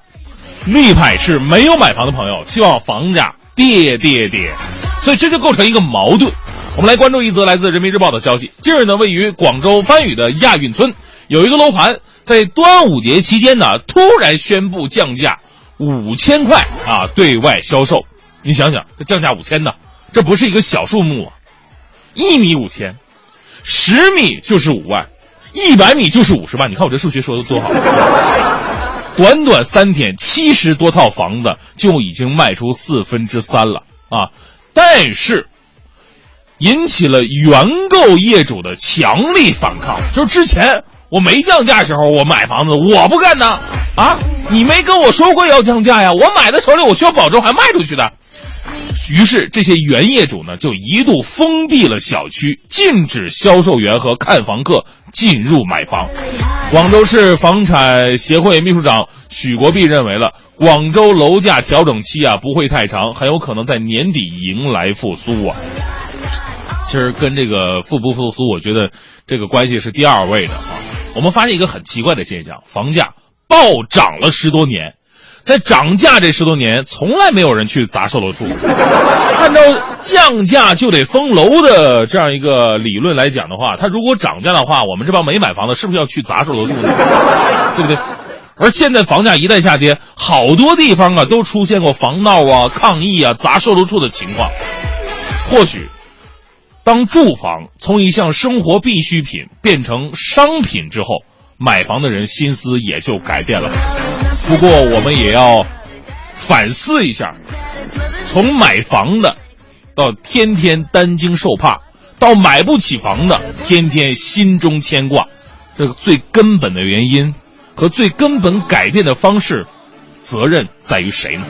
另一派是没有买房的朋友希望房价跌跌跌，所以这就构成一个矛盾。我们来关注一则来自人民日报的消息。近日呢，位于广州番禺的亚运村有一个楼盘，在端午节期间呢，突然宣布降价五千块啊，对外销售。你想想，这降价五千呢，这不是一个小数目啊！一米五千，十米就是五万，一百米就是五十万。你看我这数学说的多好！[laughs] 短短三天，七十多套房子就已经卖出四分之三了啊！但是。引起了原购业主的强力反抗。就是之前我没降价的时候，我买房子我不干呢，啊，你没跟我说过要降价呀？我买的手里我需要保证还卖出去的。于是这些原业主呢，就一度封闭了小区，禁止销售员和看房客进入买房。广州市房产协会秘书长许国碧认为了，广州楼价调整期啊不会太长，很有可能在年底迎来复苏啊。其实跟这个复不复苏，我觉得这个关系是第二位的啊。我们发现一个很奇怪的现象：房价暴涨了十多年，在涨价这十多年，从来没有人去砸售楼处。按照降价就得封楼的这样一个理论来讲的话，它如果涨价的话，我们这帮没买房的，是不是要去砸售楼处？对不对？而现在房价一旦下跌，好多地方啊都出现过防闹啊、抗议啊、砸售楼处的情况。或许。当住房从一项生活必需品变成商品之后，买房的人心思也就改变了。不过，我们也要反思一下：从买房的，到天天担惊受怕，到买不起房的天天心中牵挂，这个最根本的原因和最根本改变的方式，责任在于谁呢？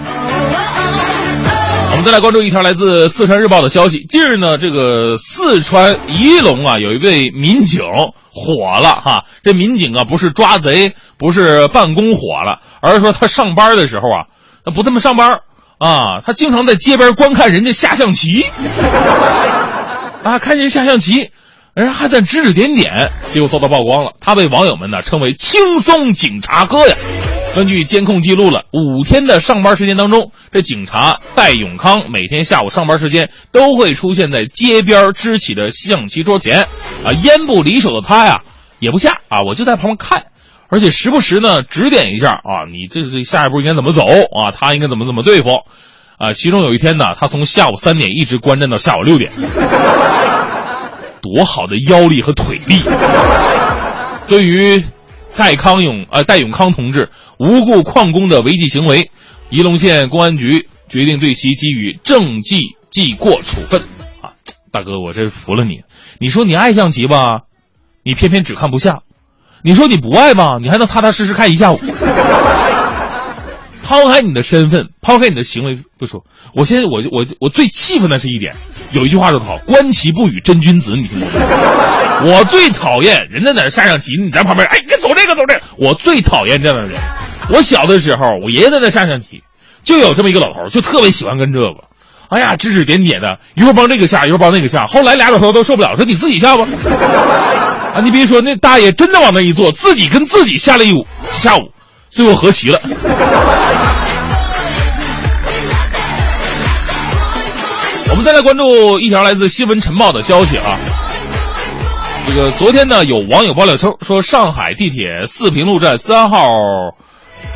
我们再来关注一条来自四川日报的消息。近日呢，这个四川仪陇啊，有一位民警火了哈。这民警啊，不是抓贼，不是办公火了，而是说他上班的时候啊，他不这么上班啊，他经常在街边观看人家下象棋，啊，看见下象棋，人还在指指点点，结果遭到曝光了。他被网友们呢称为“轻松警察哥”呀。根据监控记录了五天的上班时间当中，这警察戴永康每天下午上班时间都会出现在街边支起的象棋桌前，啊，烟不离手的他呀也不下啊，我就在旁边看，而且时不时呢指点一下啊，你这这下一步应该怎么走？啊，他应该怎么怎么对付，啊，其中有一天呢，他从下午三点一直观战到下午六点，[laughs] 多好的腰力和腿力，[laughs] 对于。戴康永呃，戴永康同志无故旷工的违纪行为，仪陇县公安局决定对其给予政绩记过处分。啊，大哥，我真服了你！你说你爱象棋吧，你偏偏只看不下；你说你不爱吧，你还能踏踏实实看一下午。[laughs] 抛开你的身份，抛开你的行为不说，我现在我我我最气愤的是一点，有一句话说得好，“观棋不语真君子”，你听过没？我最讨厌人在那下象棋，你在旁边，哎，你走这个走这个，我最讨厌这样的人。我小的时候，我爷爷在那下象棋，就有这么一个老头，就特别喜欢跟这个，哎呀，指指点点的，一会儿帮这个下，一会儿帮那个下。后来俩老头都受不了，说你自己下吧。[laughs] 啊，你别说，那大爷真的往那一坐，自己跟自己下了一午下午。最后和棋了。[laughs] 我们再来关注一条来自《新闻晨报》的消息啊。这个昨天呢，有网友爆料称说，上海地铁四平路站三号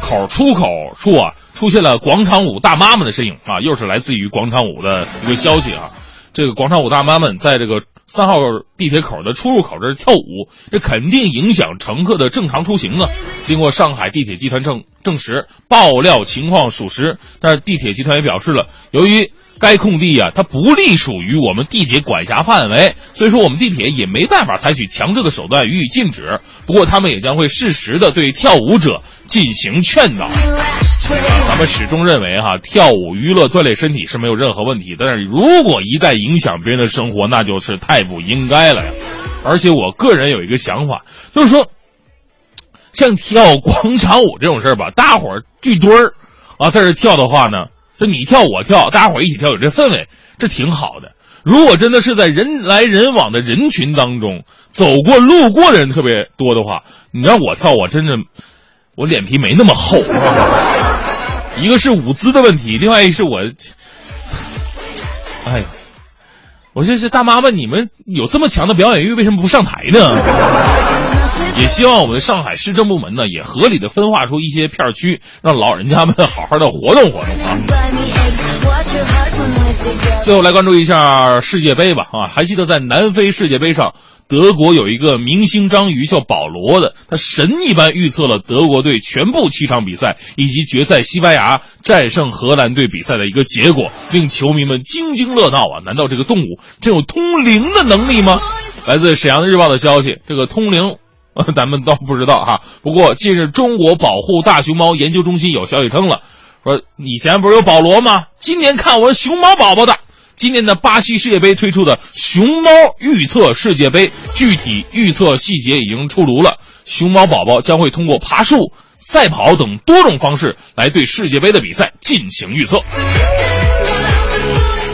口出口处啊，出现了广场舞大妈们的身影啊，又是来自于广场舞的一个消息啊。这个广场舞大妈们在这个。三号地铁口的出入口这儿跳舞，这肯定影响乘客的正常出行啊！经过上海地铁集团证证实，爆料情况属实，但是地铁集团也表示了，由于该空地啊，它不隶属于我们地铁管辖范围，所以说我们地铁也没办法采取强制的手段予以禁止。不过他们也将会适时的对跳舞者进行劝导。咱们始终认为哈，跳舞娱乐锻炼身体是没有任何问题，但是如果一旦影响别人的生活，那就是太不应该了呀。而且我个人有一个想法，就是说，像跳广场舞这种事儿吧，大伙儿聚堆儿啊，在这跳的话呢，就你跳我跳，大家伙一起跳，有这氛围，这挺好的。如果真的是在人来人往的人群当中，走过路过的人特别多的话，你让我跳，我真的我脸皮没那么厚。[laughs] 一个是舞姿的问题，另外一是我，哎，我这是大妈们，你们有这么强的表演欲，为什么不上台呢？也希望我们上海市政部门呢，也合理的分化出一些片儿区，让老人家们 [laughs] 好好的活动活动啊。最后来关注一下世界杯吧啊！还记得在南非世界杯上，德国有一个明星章鱼叫保罗的，他神一般预测了德国队全部七场比赛以及决赛西班牙战胜荷兰队比赛的一个结果，令球迷们津津乐道啊！难道这个动物真有通灵的能力吗？来自沈阳日报的消息，这个通灵。[laughs] 咱们倒不知道哈，不过近日中国保护大熊猫研究中心有消息称了，说以前不是有保罗吗？今年看我熊猫宝宝的。今年的巴西世界杯推出的熊猫预测世界杯，具体预测细节已经出炉了。熊猫宝宝将会通过爬树、赛跑等多种方式来对世界杯的比赛进行预测。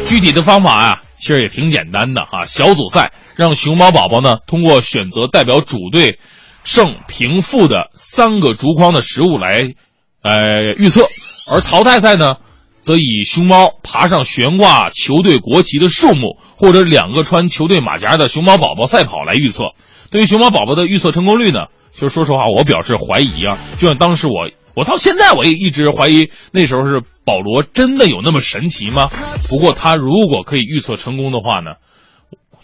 具体的方法啊，其实也挺简单的啊。小组赛让熊猫宝宝呢通过选择代表主队胜平负的三个竹筐的食物来，呃预测，而淘汰赛呢。则以熊猫爬上悬挂球队国旗的树木，或者两个穿球队马甲的熊猫宝宝赛跑来预测。对于熊猫宝宝的预测成功率呢，其实说实话，我表示怀疑啊。就像当时我，我到现在我也一直怀疑，那时候是保罗真的有那么神奇吗？不过他如果可以预测成功的话呢，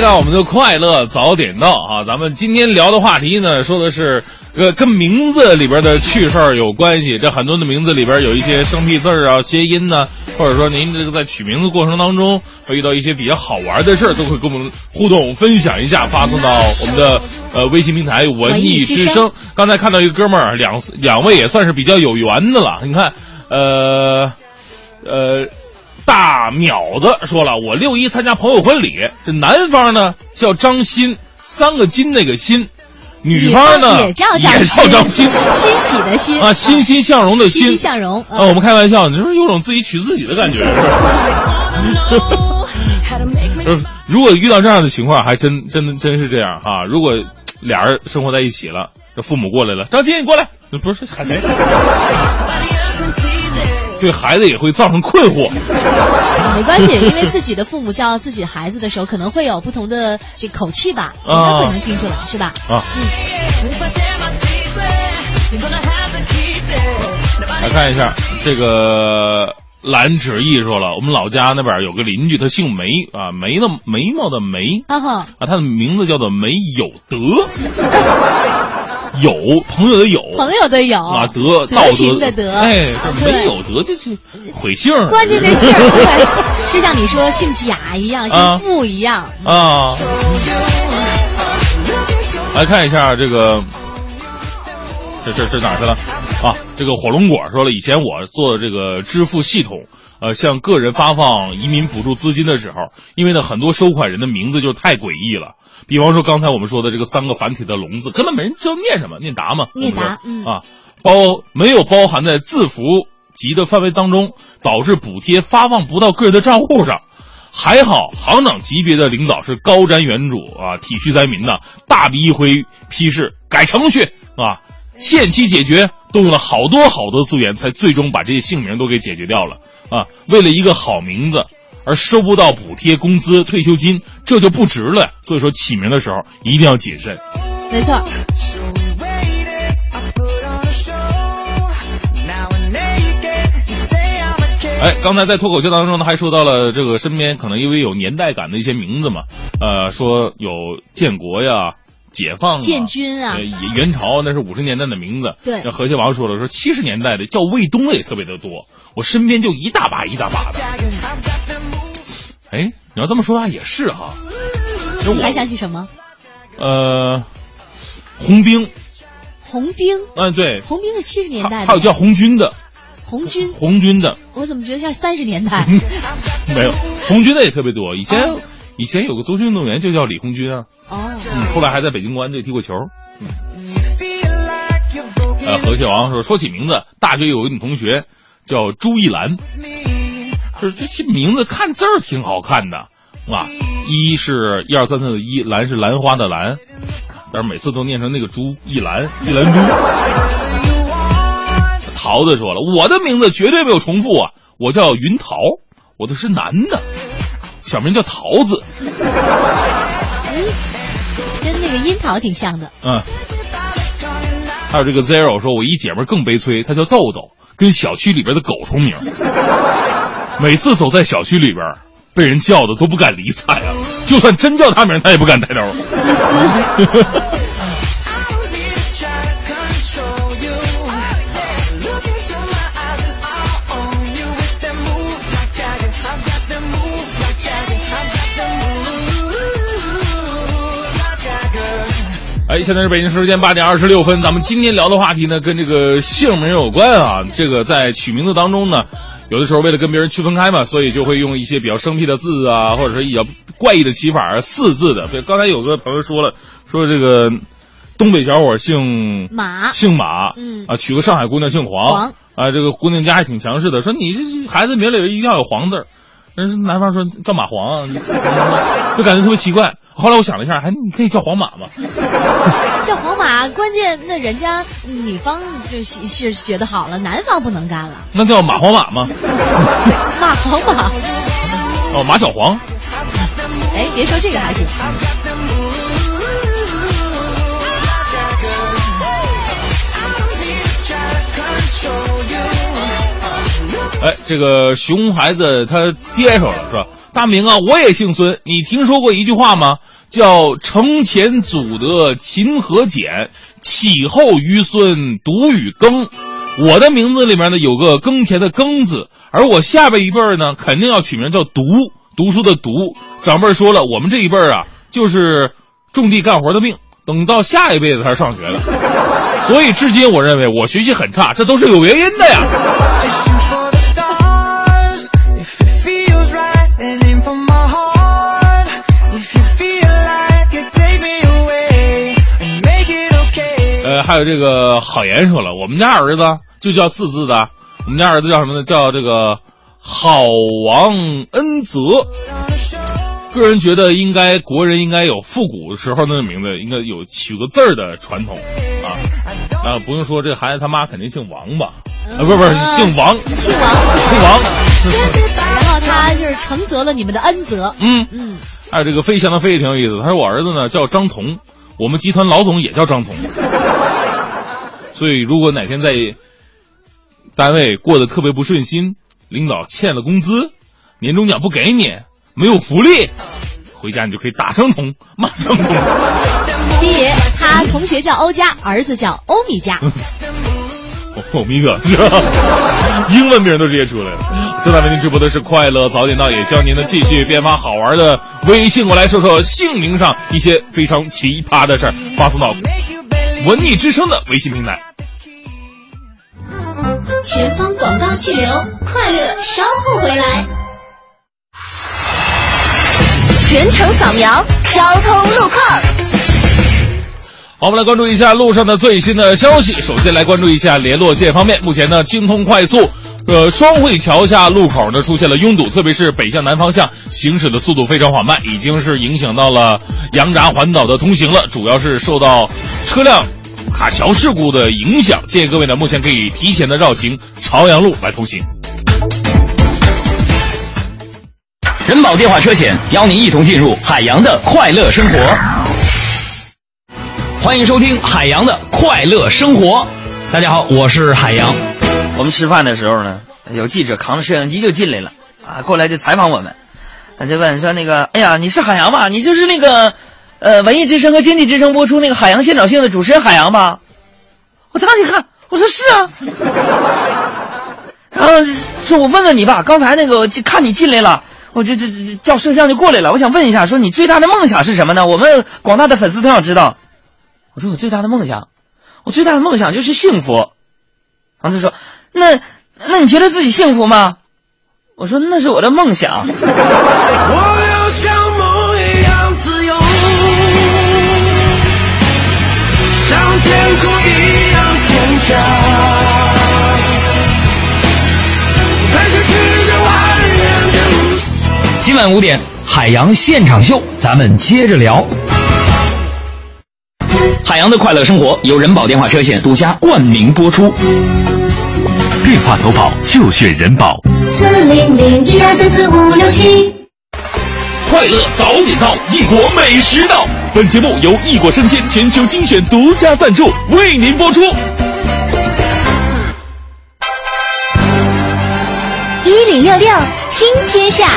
回到我们的快乐早点到啊！咱们今天聊的话题呢，说的是呃跟名字里边的趣事儿有关系。这很多的名字里边有一些生僻字儿啊、谐音呢，或者说您这个在取名字过程当中会遇到一些比较好玩的事儿，都会跟我们互动分享一下，发送到我们的呃微信平台“文艺之声”。刚才看到一个哥们儿，两两位也算是比较有缘的了。你看，呃呃。大淼子说了，我六一参加朋友婚礼，这男方呢叫张鑫，三个金那个鑫，女方呢也叫张也叫张鑫，欣喜的欣啊，欣欣向荣的欣欣向荣啊，我们开玩笑，你这不是有种自己娶自己的感觉？就 [laughs] 是如果遇到这样的情况，还真真的真是这样啊！如果俩人生活在一起了，这父母过来了，张鑫你过来，不是喊谁？对孩子也会造成困惑。[laughs] 没关系，因为自己的父母叫自己孩子的时候，可能会有不同的这口气吧，应该会能听出来，是吧？啊。来看一下这个蓝芷意说了，我们老家那边有个邻居，他姓梅啊，梅的眉毛的眉啊哈啊，他的名字叫做梅有德。[laughs] 有朋友的有，朋友的有。啊，德道德。的德，哎，没有德就是毁姓关键这姓 [laughs] 对，[laughs] 就像你说姓贾一样，姓傅一样。啊。来看一下这个，这这这哪去了？啊？这个火龙果说了，以前我做这个支付系统，呃，向个人发放移民补助资金的时候，因为呢，很多收款人的名字就太诡异了。比方说刚才我们说的这个三个繁体的“龙”字，根本没人知道念什么，念达嘛？念达，嗯啊，包没有包含在字符集的范围当中，导致补贴发放不到个人的账户上。还好行长级别的领导是高瞻远瞩啊，体恤灾民呐，大笔一挥批示改程序啊，限期解决，动用了好多好多资源，才最终把这些姓名都给解决掉了啊。为了一个好名字。而收不到补贴、工资、退休金，这就不值了。所以说起名的时候一定要谨慎。没错。哎，刚才在脱口秀当中呢，还说到了这个身边可能因为有年代感的一些名字嘛，呃，说有建国呀、解放、建军啊、元朝，那是五十年代的名字。对，那何谢王说了，说七十年代的叫卫东的也特别的多，我身边就一大把一大把的。哎，你要这么说的话也是哈。你还想起什么？呃，红兵。红兵。嗯，对。红兵是七十年代的。还有叫红军的。红军。红军的。我怎么觉得像三十年代？[laughs] 没有，红军的也特别多。以前以前有个足球运动员就叫李红军啊。哦。嗯，后来还在北京国安队踢过球。嗯。呃，何谢王说说起名字，大学有一女同学叫朱一兰。就是这这名字看字儿挺好看的，啊，一是一二三四的一，兰是兰花的兰，但是每次都念成那个猪一兰一兰猪。桃子说了，我的名字绝对没有重复啊，我叫云桃，我的是男的，小名叫桃子，跟那个樱桃挺像的。嗯，还有这个 zero 说，我一姐们更悲催，她叫豆豆，跟小区里边的狗重名。每次走在小区里边，被人叫的都不敢理睬啊！就算真叫他名，他也不敢抬头。哎，现在是北京时间八点二十六分，咱们今天聊的话题呢，跟这个姓名有关啊。这个在取名字当中呢。有的时候为了跟别人区分开嘛，所以就会用一些比较生僻的字啊，或者是比较怪异的起法，四字。的。对，刚才有个朋友说了，说这个东北小伙姓马，姓马，嗯。啊，娶个上海姑娘姓黄，啊，这个姑娘家还挺强势的，说你这孩子名里一定要有黄字。男方说叫马黄啊，[laughs] 就感觉特别奇怪。后来我想了一下，还你可以叫黄马吗？[laughs] 叫黄马，关键那人家女方就是觉得好了，男方不能干了。那叫马黄马吗？[laughs] 马黄马。哦，马小黄。哎，别说这个还行。哎，这个熊孩子他爹说了是吧？大明啊，我也姓孙，你听说过一句话吗？叫“承前祖德勤和俭，启后余孙独与耕”。我的名字里面呢有个耕田的耕字，而我下辈一辈呢肯定要取名叫读，读书的读。长辈说了，我们这一辈啊就是种地干活的命，等到下一辈子才上学的。所以至今我认为我学习很差，这都是有原因的呀。还有这个郝岩说了，我们家儿子就叫四字的，我们家儿子叫什么呢？叫这个郝王恩泽。个人觉得，应该国人应该有复古时候那个名字，应该有取个字儿的传统啊啊！不用说，这孩子他妈肯定姓王吧？啊，不是不是，姓王，姓王，姓王。然后他就是承泽了你们的恩泽。嗯嗯，还有这个飞翔的飞也挺有意思。他说我儿子呢叫张彤，我们集团老总也叫张彤。所以如果哪天在单位过得特别不顺心，领导欠了工资，年终奖不给你，没有福利，回家你就可以打张彤，骂张彤。七爷他同学叫欧佳，儿子叫欧米伽。[laughs] 欧米伽，英文名都直接出来了。正在为您直播的是快乐早点到，也教您呢继续编发好玩的微信过来说说姓名上一些非常奇葩的事儿，发送到文艺之声的微信平台。前方广告气流，快乐稍后回来。全程扫描交通路况。好，我们来关注一下路上的最新的消息。首先来关注一下联络线方面，目前呢，京通快速。呃，双汇桥下路口呢出现了拥堵，特别是北向南方向行驶的速度非常缓慢，已经是影响到了羊闸环岛的通行了。主要是受到车辆卡桥事故的影响，建议各位呢目前可以提前的绕行朝阳路来通行。人保电话车险邀您一同进入海洋的快乐生活。欢迎收听海洋的快乐生活。大家好，我是海洋。我们吃饭的时候呢，有记者扛着摄像机就进来了，啊，过来就采访我们，他就问说那个，哎呀，你是海洋吧？你就是那个，呃，文艺之声和经济之声播出那个海洋现场秀的主持人海洋吧？我当时一看，我说是啊，[laughs] 然后说我问问你吧，刚才那个就看你进来了。我就这这叫摄像就过来了，我想问一下，说你最大的梦想是什么呢？我们广大的粉丝都想知道。我说我最大的梦想，我最大的梦想就是幸福。然后他说，那那你觉得自己幸福吗？我说那是我的梦想。[laughs] 我要像梦一样自由，像天空一样坚强。今晚五点，海洋现场秀，咱们接着聊。海洋的快乐生活由人保电话车险独家冠名播出。电话投保就选人保。四零零一二三四五六七。快乐早点到，异国美食到。本节目由异国生鲜全球精选独家赞助，为您播出。一零六六听天下。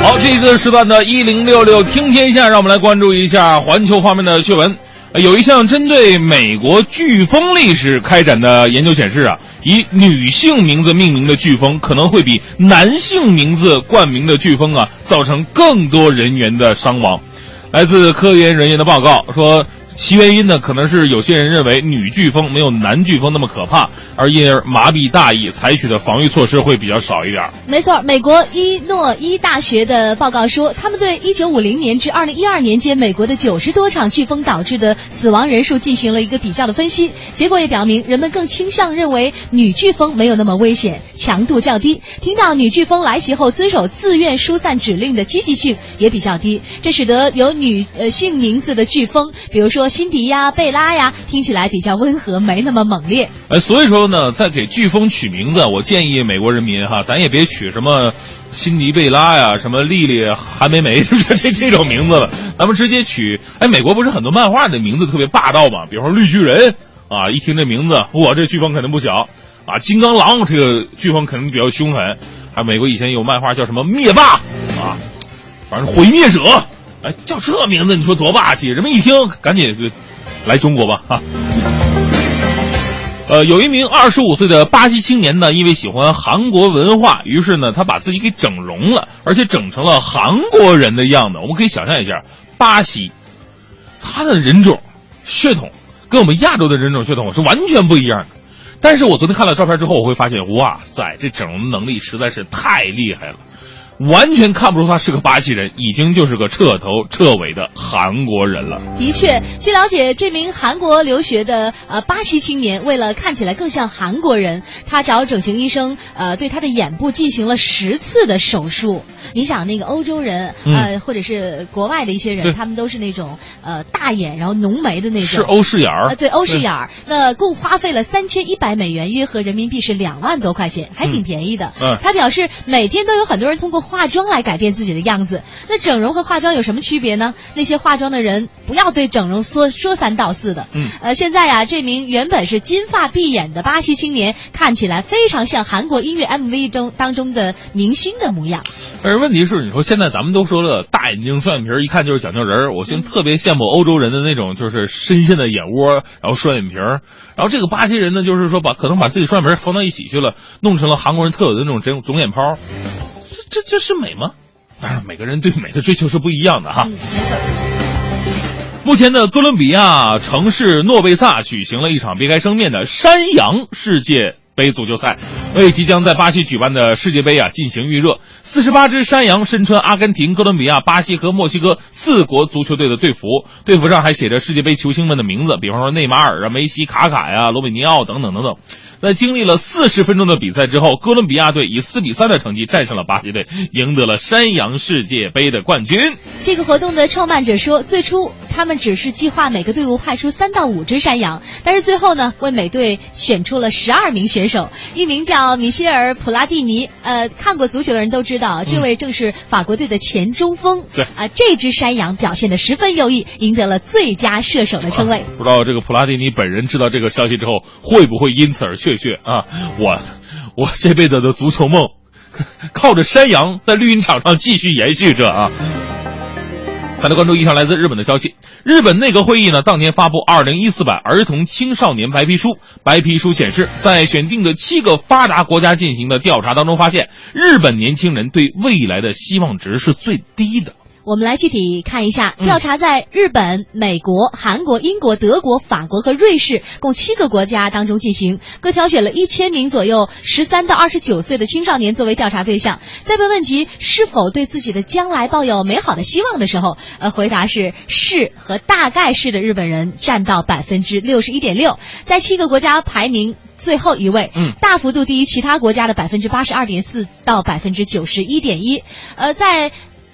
好，这一个时段的一零六六听天下，让我们来关注一下环球方面的趣闻。有一项针对美国飓风历史开展的研究显示啊，以女性名字命名的飓风可能会比男性名字冠名的飓风啊，造成更多人员的伤亡。来自科研人员的报告说。其原因呢，可能是有些人认为女飓风没有男飓风那么可怕，而因而麻痹大意，采取的防御措施会比较少一点。没错，美国伊诺伊大学的报告说，他们对1950年至2012年间美国的九十多场飓风导致的死亡人数进行了一个比较的分析，结果也表明人们更倾向认为女飓风没有那么危险，强度较低。听到女飓风来袭后遵守自愿疏散指令的积极性也比较低，这使得有女呃性名字的飓风，比如说辛迪呀、贝拉呀，听起来比较温和，没那么猛烈。哎，所以说呢，在给飓风取名字，我建议美国人民哈，咱也别取什么辛迪贝拉呀、什么丽丽韩梅梅，是不是这这种名字了？咱们直接取，哎，美国不是很多漫画的名字特别霸道嘛？比方说绿巨人啊，一听这名字，哇，这飓风肯定不小啊！金刚狼这个飓风肯定比较凶狠。还有美国以前有漫画叫什么灭霸啊，反正毁灭者，哎，叫这名字你说多霸气？人们一听赶紧来中国吧哈。呃，有一名二十五岁的巴西青年呢，因为喜欢韩国文化，于是呢，他把自己给整容了，而且整成了韩国人的样子。我们可以想象一下，巴西，他的人种血统跟我们亚洲的人种血统是完全不一样的。但是我昨天看了照片之后，我会发现，哇塞，这整容能力实在是太厉害了。完全看不出他是个巴西人，已经就是个彻头彻尾的韩国人了。的确，据了解，这名韩国留学的呃巴西青年，为了看起来更像韩国人，他找整形医生呃对他的眼部进行了十次的手术。你想，那个欧洲人呃、嗯或者是国外的一些人，他们都是那种呃大眼然后浓眉的那种，是欧式眼儿呃，对，欧式眼儿。那共花费了三千一百美元，约合人民币是两万多块钱，还挺便宜的。嗯他表示，每天都有很多人通过化妆来改变自己的样子。那整容和化妆有什么区别呢？那些化妆的人不要对整容说说三道四的。嗯，呃，现在呀、这名原本是金发碧眼的巴西青年，看起来非常像韩国音乐 MV 中当中的明星的模样。但是问题是，你说现在咱们都说了，大眼睛、双眼皮儿，一看就是讲究人儿。我现在特别羡慕欧洲人的那种，就是深陷的眼窝，然后双眼皮儿。然后这个巴西人呢，就是说把可能把自己双眼皮儿放到一起去了，弄成了韩国人特有的那种肿肿眼泡。这这这是美吗？当然，每个人对美的追求是不一样的哈。目前的哥伦比亚城市诺贝萨举行了一场别开生面的山羊世界杯足球赛，为即将在巴西举办的世界杯啊进行预热。四十八只山羊身穿阿根廷、哥伦比亚、巴西和墨西哥四国足球队的队服，队服上还写着世界杯球星们的名字，比方说内马尔啊、梅西、卡卡呀、罗比尼奥等等等等。在经历了四十分钟的比赛之后，哥伦比亚队以四比三的成绩战胜了巴西队，赢得了山羊世界杯的冠军。这个活动的创办者说，最初他们只是计划每个队伍派出三到五只山羊，但是最后呢，为每队选出了十二名选手，一名叫米歇尔·普拉蒂尼。呃，看过足球的人都知道，这位正是法国队的前中锋。对啊、这只山羊表现的十分优异，赢得了最佳射手的称谓。不知道这个普拉蒂尼本人知道这个消息之后，会不会因此而雀跃啊？我，我这辈子的足球梦，靠着山羊在绿茵场上继续延续着啊！再来关注一条来自日本的消息，日本内阁会议呢当天发布《二零一四版儿童青少年白皮书》。白皮书显示，在选定的七个发达国家进行的调查当中，发现日本年轻人对未来的希望值是最低的。我们来具体看一下，嗯调查在日本、美国、韩国、英国、德国、法国和瑞士共七个国家当中进行，各挑选了一千名左右十三到二十九岁的青少年作为调查对象。在被问及是否对自己的将来抱有美好的希望的时候，呃，回答是是和大概是的日本人占到百分之六十一点六，在七个国家排名。最后一位，嗯，大幅度低于其他国家的百分之八十二点四到百分之九十一点一，呃，在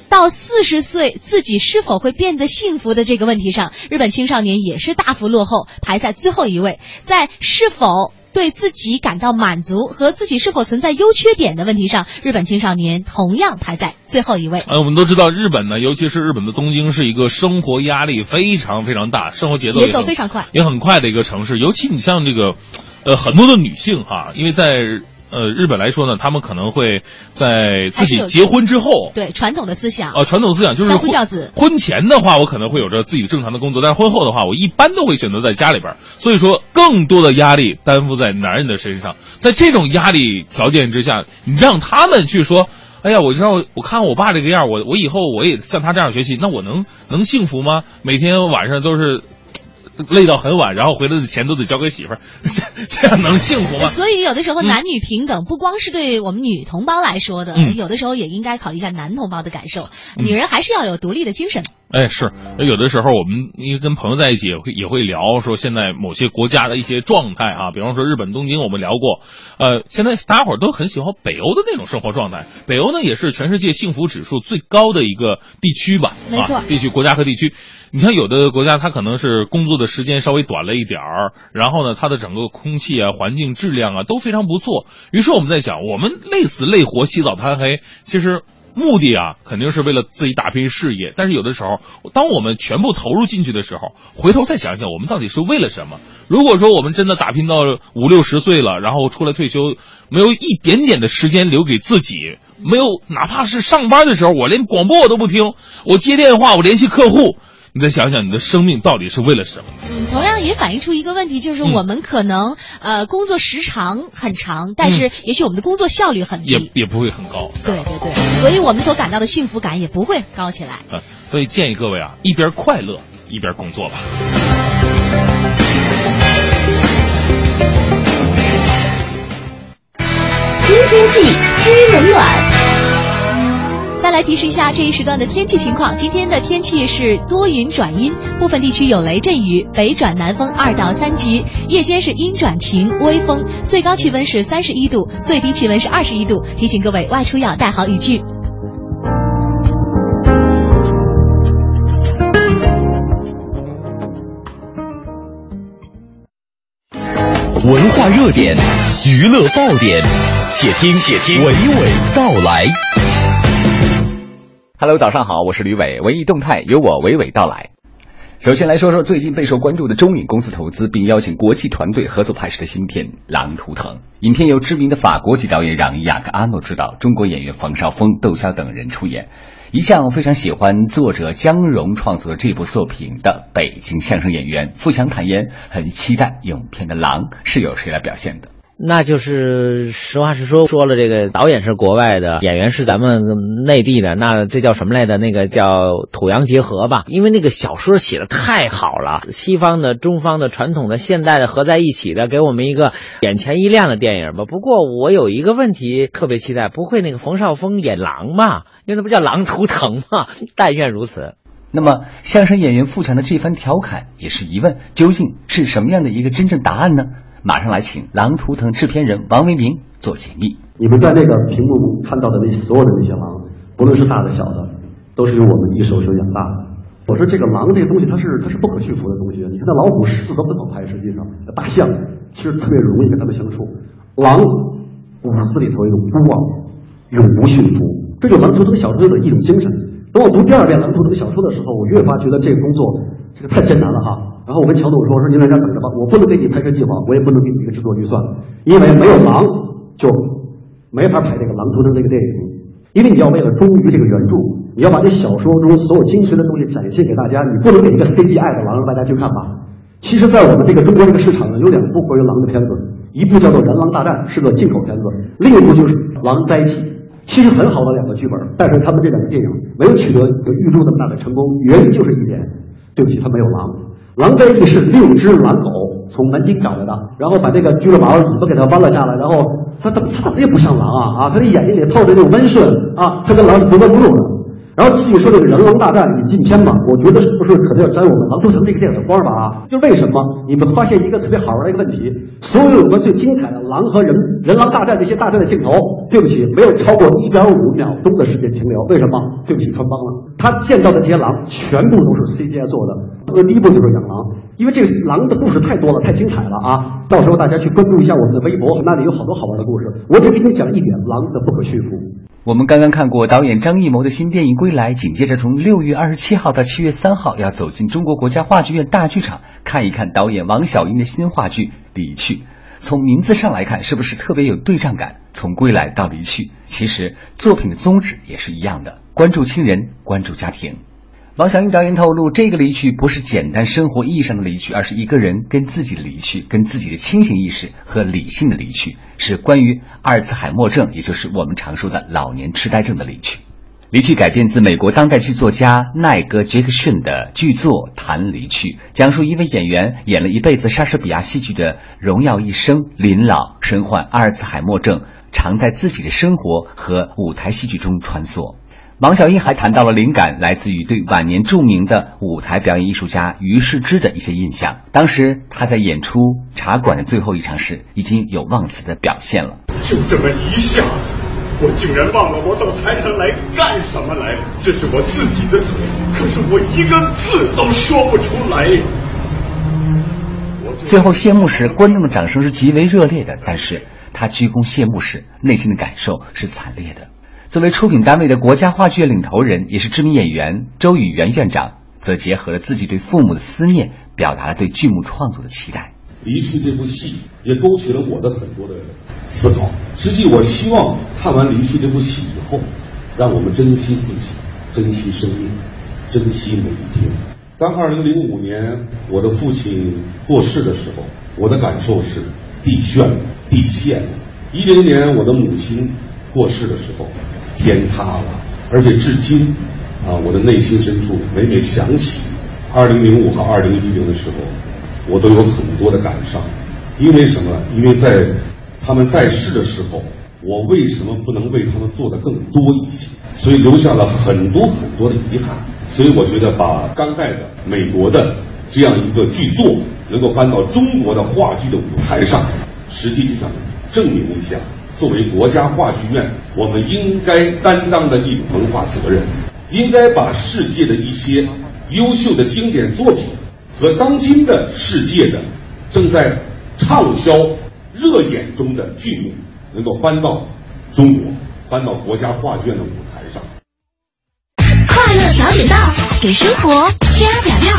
到四十岁自己是否会变得幸福的这个问题上，日本青少年也是大幅落后，排在最后一位。在是否对自己感到满足和自己是否存在优缺点的问题上，日本青少年同样排在最后一位。呃，我们都知道日本呢，尤其是日本的东京，是一个生活压力非常非常大，生活节奏节奏非常快也很快的一个城市。尤其你像这个，呃，很多的女性哈，因为在呃日本来说呢，他们可能会在自己结婚之后，对传统的思想，呃，传统思想就是相夫婚教子婚前的话，我可能会有着自己正常的工作，但是婚后的话，我一般都会选择在家里边。所以说，更多的压力担负在男人的身上。在这种压力条件之下，你让他们去说。哎呀，我知道，我看我爸这个样，我我以后我也像他这样学习，那我能能幸福吗？每天晚上都是累到很晚，然后回来的钱都得交给媳妇儿，[laughs] 这这样能幸福吗？所以有的时候男女平等不光是对我们女同胞来说的，嗯有的时候也应该考虑一下男同胞的感受。女人还是要有独立的精神。哎，是有的时候我们因为跟朋友在一起也会也会聊说现在某些国家的一些状态啊，比方说日本东京我们聊过，呃，现在大家伙都很喜欢北欧的那种生活状态。北欧呢也是全世界幸福指数最高的一个地区吧，没错啊地区国家和地区。你像有的国家，它可能是工作的时间稍微短了一点儿，然后呢，它的整个空气啊、环境质量啊都非常不错。于是我们在想，我们累死累活、起早贪黑，其实目的啊，肯定是为了自己打拼事业。但是有的时候，当我们全部投入进去的时候，回头再想想，我们到底是为了什么？如果说我们真的打拼到五六十岁了，然后出来退休，没有一点点的时间留给自己，没有哪怕是上班的时候，我连广播我都不听，我接电话，我联系客户。你再想想，你的生命到底是为了什么？嗯，同样也反映出一个问题，就是嗯我们可能、呃工作时长很长，但是也许我们的工作效率很低。也也不会很高。对对对，所以我们所感到的幸福感也不会高起来。呃，所以建议各位啊，一边快乐一边工作吧。听天气知冷暖。再来提示一下这一时段的天气情况。今天的天气是多云转阴，部分地区有雷阵雨，北转南风二到三级。夜间是阴转晴，微风，最高气温是三十一度，最低气温是二十一度。提醒各位外出要带好雨具。文化热点，娱乐爆点，且听且听娓娓道来。Hello，早上好，我是吕伟，文艺动态由我娓娓道来。首先来说说最近备受关注的中影公司投资并邀请国际团队合作拍摄的新片《狼图腾》。影片由知名的法国籍导演让·雅克·阿诺执导，中国演员冯绍峰、窦骁等人出演。一向非常喜欢作者姜蓉创作这部作品的北京相声演员付强坦言，很期待影片的狼是由谁来表现的。那就是实话实说，说了这个导演是国外的，演员是咱们内地的，那这叫什么来的？那个叫土洋结合吧。因为那个小说写的太好了，西方的、中方的、传统的、现代的合在一起的，给我们一个眼前一亮的电影吧。不过我有一个问题特别期待，不会那个冯绍峰演狼吧？因为那不叫狼图腾吗？但愿如此。那么，相声演员付强的这番调侃也是疑问，究竟是什么样的一个真正答案呢？马上来请《狼图腾》制片人王维明做解密。你们在那个屏幕看到的那所有的那些狼，不论是大的小的，都是由我们一手手养大的。我说这个狼这个东西，它是它是不可驯服的东西。你看那老虎、狮子都很好拍，实际上大象其实特别容易跟它们相处。狼五四里头有一种孤傲，永不驯服，这就《狼图腾》小说的一种精神。等我读第二遍《狼图腾》小说的时候，我越发觉得这个工作这个太艰难了哈。然后我跟乔总说：“我说您在这等着吧，我不能给你拍摄计划，我也不能给你一个制作预算，因为没有狼就没法拍这个《狼图腾》这个电影。因为你要为了忠于这个原著，你要把这小说中所有精髓的东西展现给大家，你不能给一个 CGI 的狼让大家去看吧。其实，在我们这个中国这个市场呢，有两部关于狼的片子，一部叫做《人狼大战》，是个进口片子；另一部就是《狼灾记》。其实很好的两个剧本，但是他们这两个电影没有取得有预祝那么大的成功，原因就是一点，对不起，他没有狼。狼灾记是六只狼狗从门厅找来的，然后把这个俱乐宝尾巴给它弯了下来，然后它它它也不像狼啊啊，它的眼睛里透着那种温顺啊，它跟狼是格格不入的。然后继续说这个人狼大战引进片嘛，我觉得是不是可能要沾我们《狼图腾》这个电影的光吧啊？就为什么你们发现一个特别好玩的一个问题，所有有关最精彩的狼和人人狼大战这些大战的镜头，对不起，没有超过一点五秒钟的时间停留，为什么？对不起，穿帮了。他见到的这些狼全部都是 CGI 做的。那，第一步就是养狼，因为这个狼的故事太多了，太精彩了啊！到时候大家去关注一下我们的微博，那里有好多好玩的故事。我只给你讲一点，狼的不可驯服。我们刚刚看过导演张艺谋的新电影《归来》，紧接着从六月二十七号到七月三号要走进中国国家话剧院大剧场，看一看导演王小英的新话剧《离去》。从名字上来看，是不是特别有对仗感？从归来到离去，其实作品的宗旨也是一样的，关注亲人，关注家庭。王小英导演透露，这个离去不是简单生活意义上的离去，而是一个人跟自己的离去，跟自己的清醒意识和理性的离去，是关于阿尔茨海默症，也就是我们常说的老年痴呆症的离去。离去改编自美国当代剧作家奈格·杰克逊的剧作《谈离去》，讲述一位演员演了一辈子莎士比亚戏剧的荣耀一生，临老身患阿尔茨海默症，常在自己的生活和舞台戏剧中穿梭。王小英还谈到了灵感来自于对晚年著名的舞台表演艺术家于世之的一些印象。当时他在演出《茶馆》的最后一场时，已经有忘词的表现了。就这么一下子，我竟然忘了我到台上来干什么来。这是我自己的嘴，可是我一个字都说不出来。最后谢幕时，观众的掌声是极为热烈的，但是他鞠躬谢幕时，内心的感受是惨烈的。作为出品单位的国家话剧院领头人，也是知名演员周宇元院长，则结合了自己对父母的思念，表达了对剧目创作的期待。离去这部戏也勾起了我的很多的思考。实际我希望看完离去这部戏以后，让我们珍惜自己，珍惜生命，珍惜每一天。当二零零五年我的父亲过世的时候，我的感受是地旋地陷。一零年我的母亲过世的时候。天塌了，而且至今，啊，我的内心深处每每想起二零零五和二零一零的时候，我都有很多的感伤。因为什么？因为在他们在世的时候，我为什么不能为他们做的更多一些？所以留下了很多很多的遗憾。所以我觉得把刚盖的美国的这样一个剧作能够搬到中国的话剧的舞台上，实际上证明一下。作为国家话剧院，我们应该担当的一种文化责任，应该把世界的一些优秀的经典作品和当今的世界的正在畅销热演中的剧目，能够搬到中国，搬到国家话剧院的舞台上。快乐早点到，给生活加点料。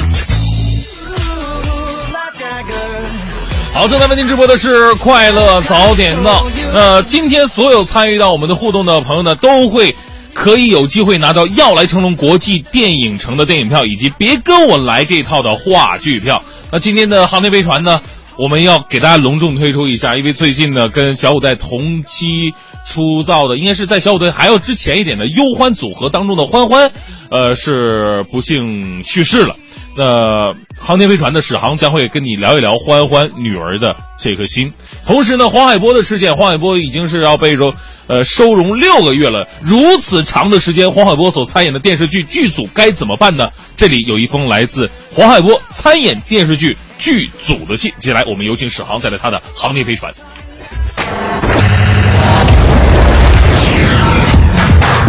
好，正在为您直播的是快乐早点到。那今天所有参与到我们的互动的朋友呢，都会可以有机会拿到要来成龙国际电影城的电影票，以及别跟我来这套的话剧票。那今天的航天飞船呢，我们要给大家隆重推出一下，因为最近呢，跟小虎队同期出道的，应该是在小虎队还要之前一点的忧欢组合当中的欢欢，呃，是不幸去世了。那航天飞船的史航将会跟你聊一聊欢欢女儿的这颗心。同时呢，黄海波的事件，黄海波已经是要被收呃收容六个月了。如此长的时间，黄海波所参演的电视剧剧组该怎么办呢？这里有一封来自黄海波参演电视剧剧组的信。接下来，我们有请史航带来他的航天飞船。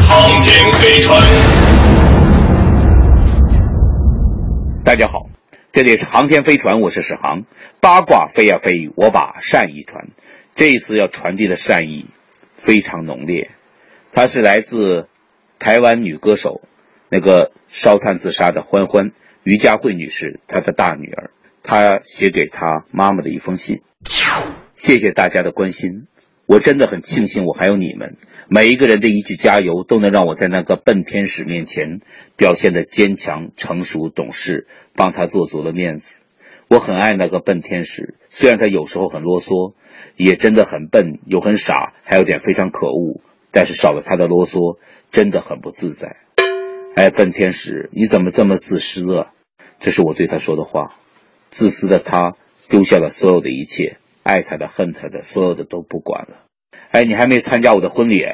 航天飞船。大家好，这里是航天飞船，我是史航。八卦飞呀飞，我把善意传。这一次要传递的善意非常浓烈，它是来自台湾女歌手，那个烧炭自杀的欢欢于佳慧女士，她的大女儿，她写给她妈妈的一封信。谢谢大家的关心。我真的很庆幸，我还有你们，每一个人的一句加油，都能让我在那个笨天使面前表现的坚强、成熟、懂事，帮他做足了面子。我很爱那个笨天使，虽然他有时候很啰嗦，也真的很笨，又很傻，还有点非常可恶。但是少了他的啰嗦，真的很不自在。哎，笨天使，你怎么这么自私啊？这是我对他说的话。自私的他丢下了所有的一切。爱他的、恨他的，所有的都不管了。哎，你还没参加我的婚礼，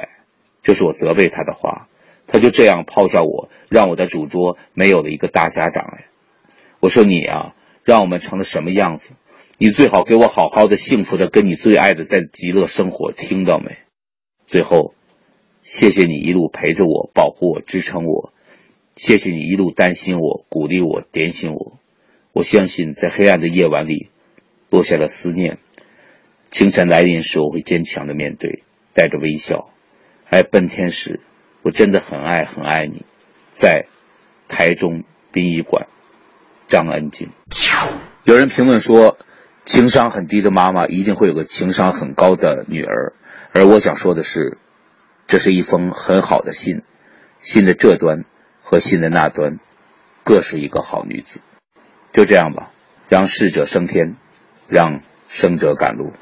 这是我责备他的话。他就这样抛下我，让我的主桌没有了一个大家长。哎，我说你啊，让我们成了什么样子？你最好给我好好的、幸福的跟你最爱的在极乐生活，听到没？最后，谢谢你一路陪着我、保护我、支撑我，谢谢你一路担心我、鼓励我、点醒我。我相信在黑暗的夜晚里，落下了思念。清晨来临时，我会坚强的面对，带着微笑。哎，笨天使，我真的很爱很爱你。在台中殡仪馆，张恩静。有人评论说，情商很低的妈妈一定会有个情商很高的女儿。而我想说的是，这是一封很好的信，信的这端和信的那端，各是一个好女子。就这样吧，让逝者升天，让生者赶路。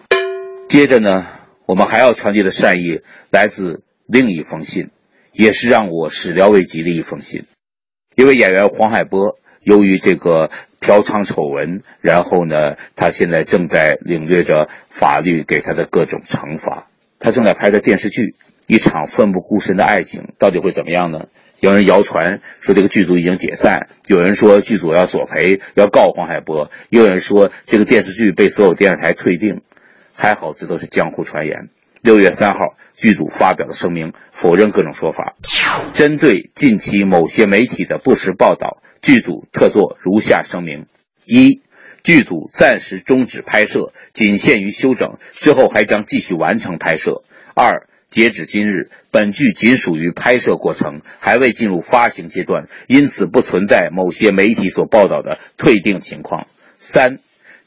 接着呢，我们还要传递的善意来自另一封信，也是让我始料未及的一封信。一位演员黄海波，由于这个嫖娼丑闻，然后呢，他现在正在领略着法律给他的各种惩罚。他正在拍的电视剧《一场奋不顾身的爱情》，到底会怎么样呢？有人谣传说这个剧组已经解散，有人说剧组要索赔，要告黄海波，也有人说这个电视剧被所有电视台退订。还好，这都是江湖传言。六月三号，剧组发表了声明，否认各种说法。针对近期某些媒体的不实报道，剧组特作如下声明：一、剧组暂时终止拍摄，仅限于修整，之后还将继续完成拍摄。二、截止今日，本剧仅属于拍摄过程，还未进入发行阶段，因此不存在某些媒体所报道的退订情况。三、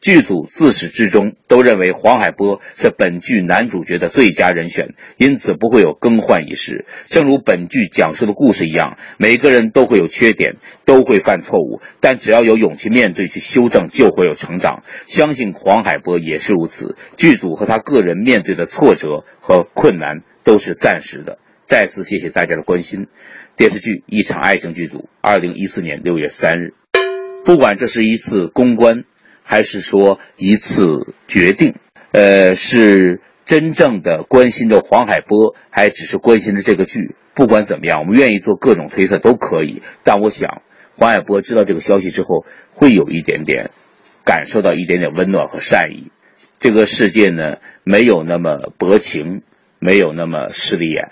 剧组自始至终都认为黄海波是本剧男主角的最佳人选，因此不会有更换一事。正如本剧讲述的故事一样，每个人都会有缺点，都会犯错误，但只要有勇气面对、去修正，就会有成长。相信黄海波也是如此。剧组和他个人面对的挫折和困难都是暂时的。再次谢谢大家的关心。电视剧《一场爱情剧组》，二零一四年六月三日。不管这是一次公关。还是说一次决定，呃，是真正的关心着黄海波，还只是关心着这个剧？不管怎么样，我们愿意做各种推测都可以。但我想，黄海波知道这个消息之后，会有一点点感受到一点点温暖和善意。这个世界呢，没有那么薄情，没有那么势利眼。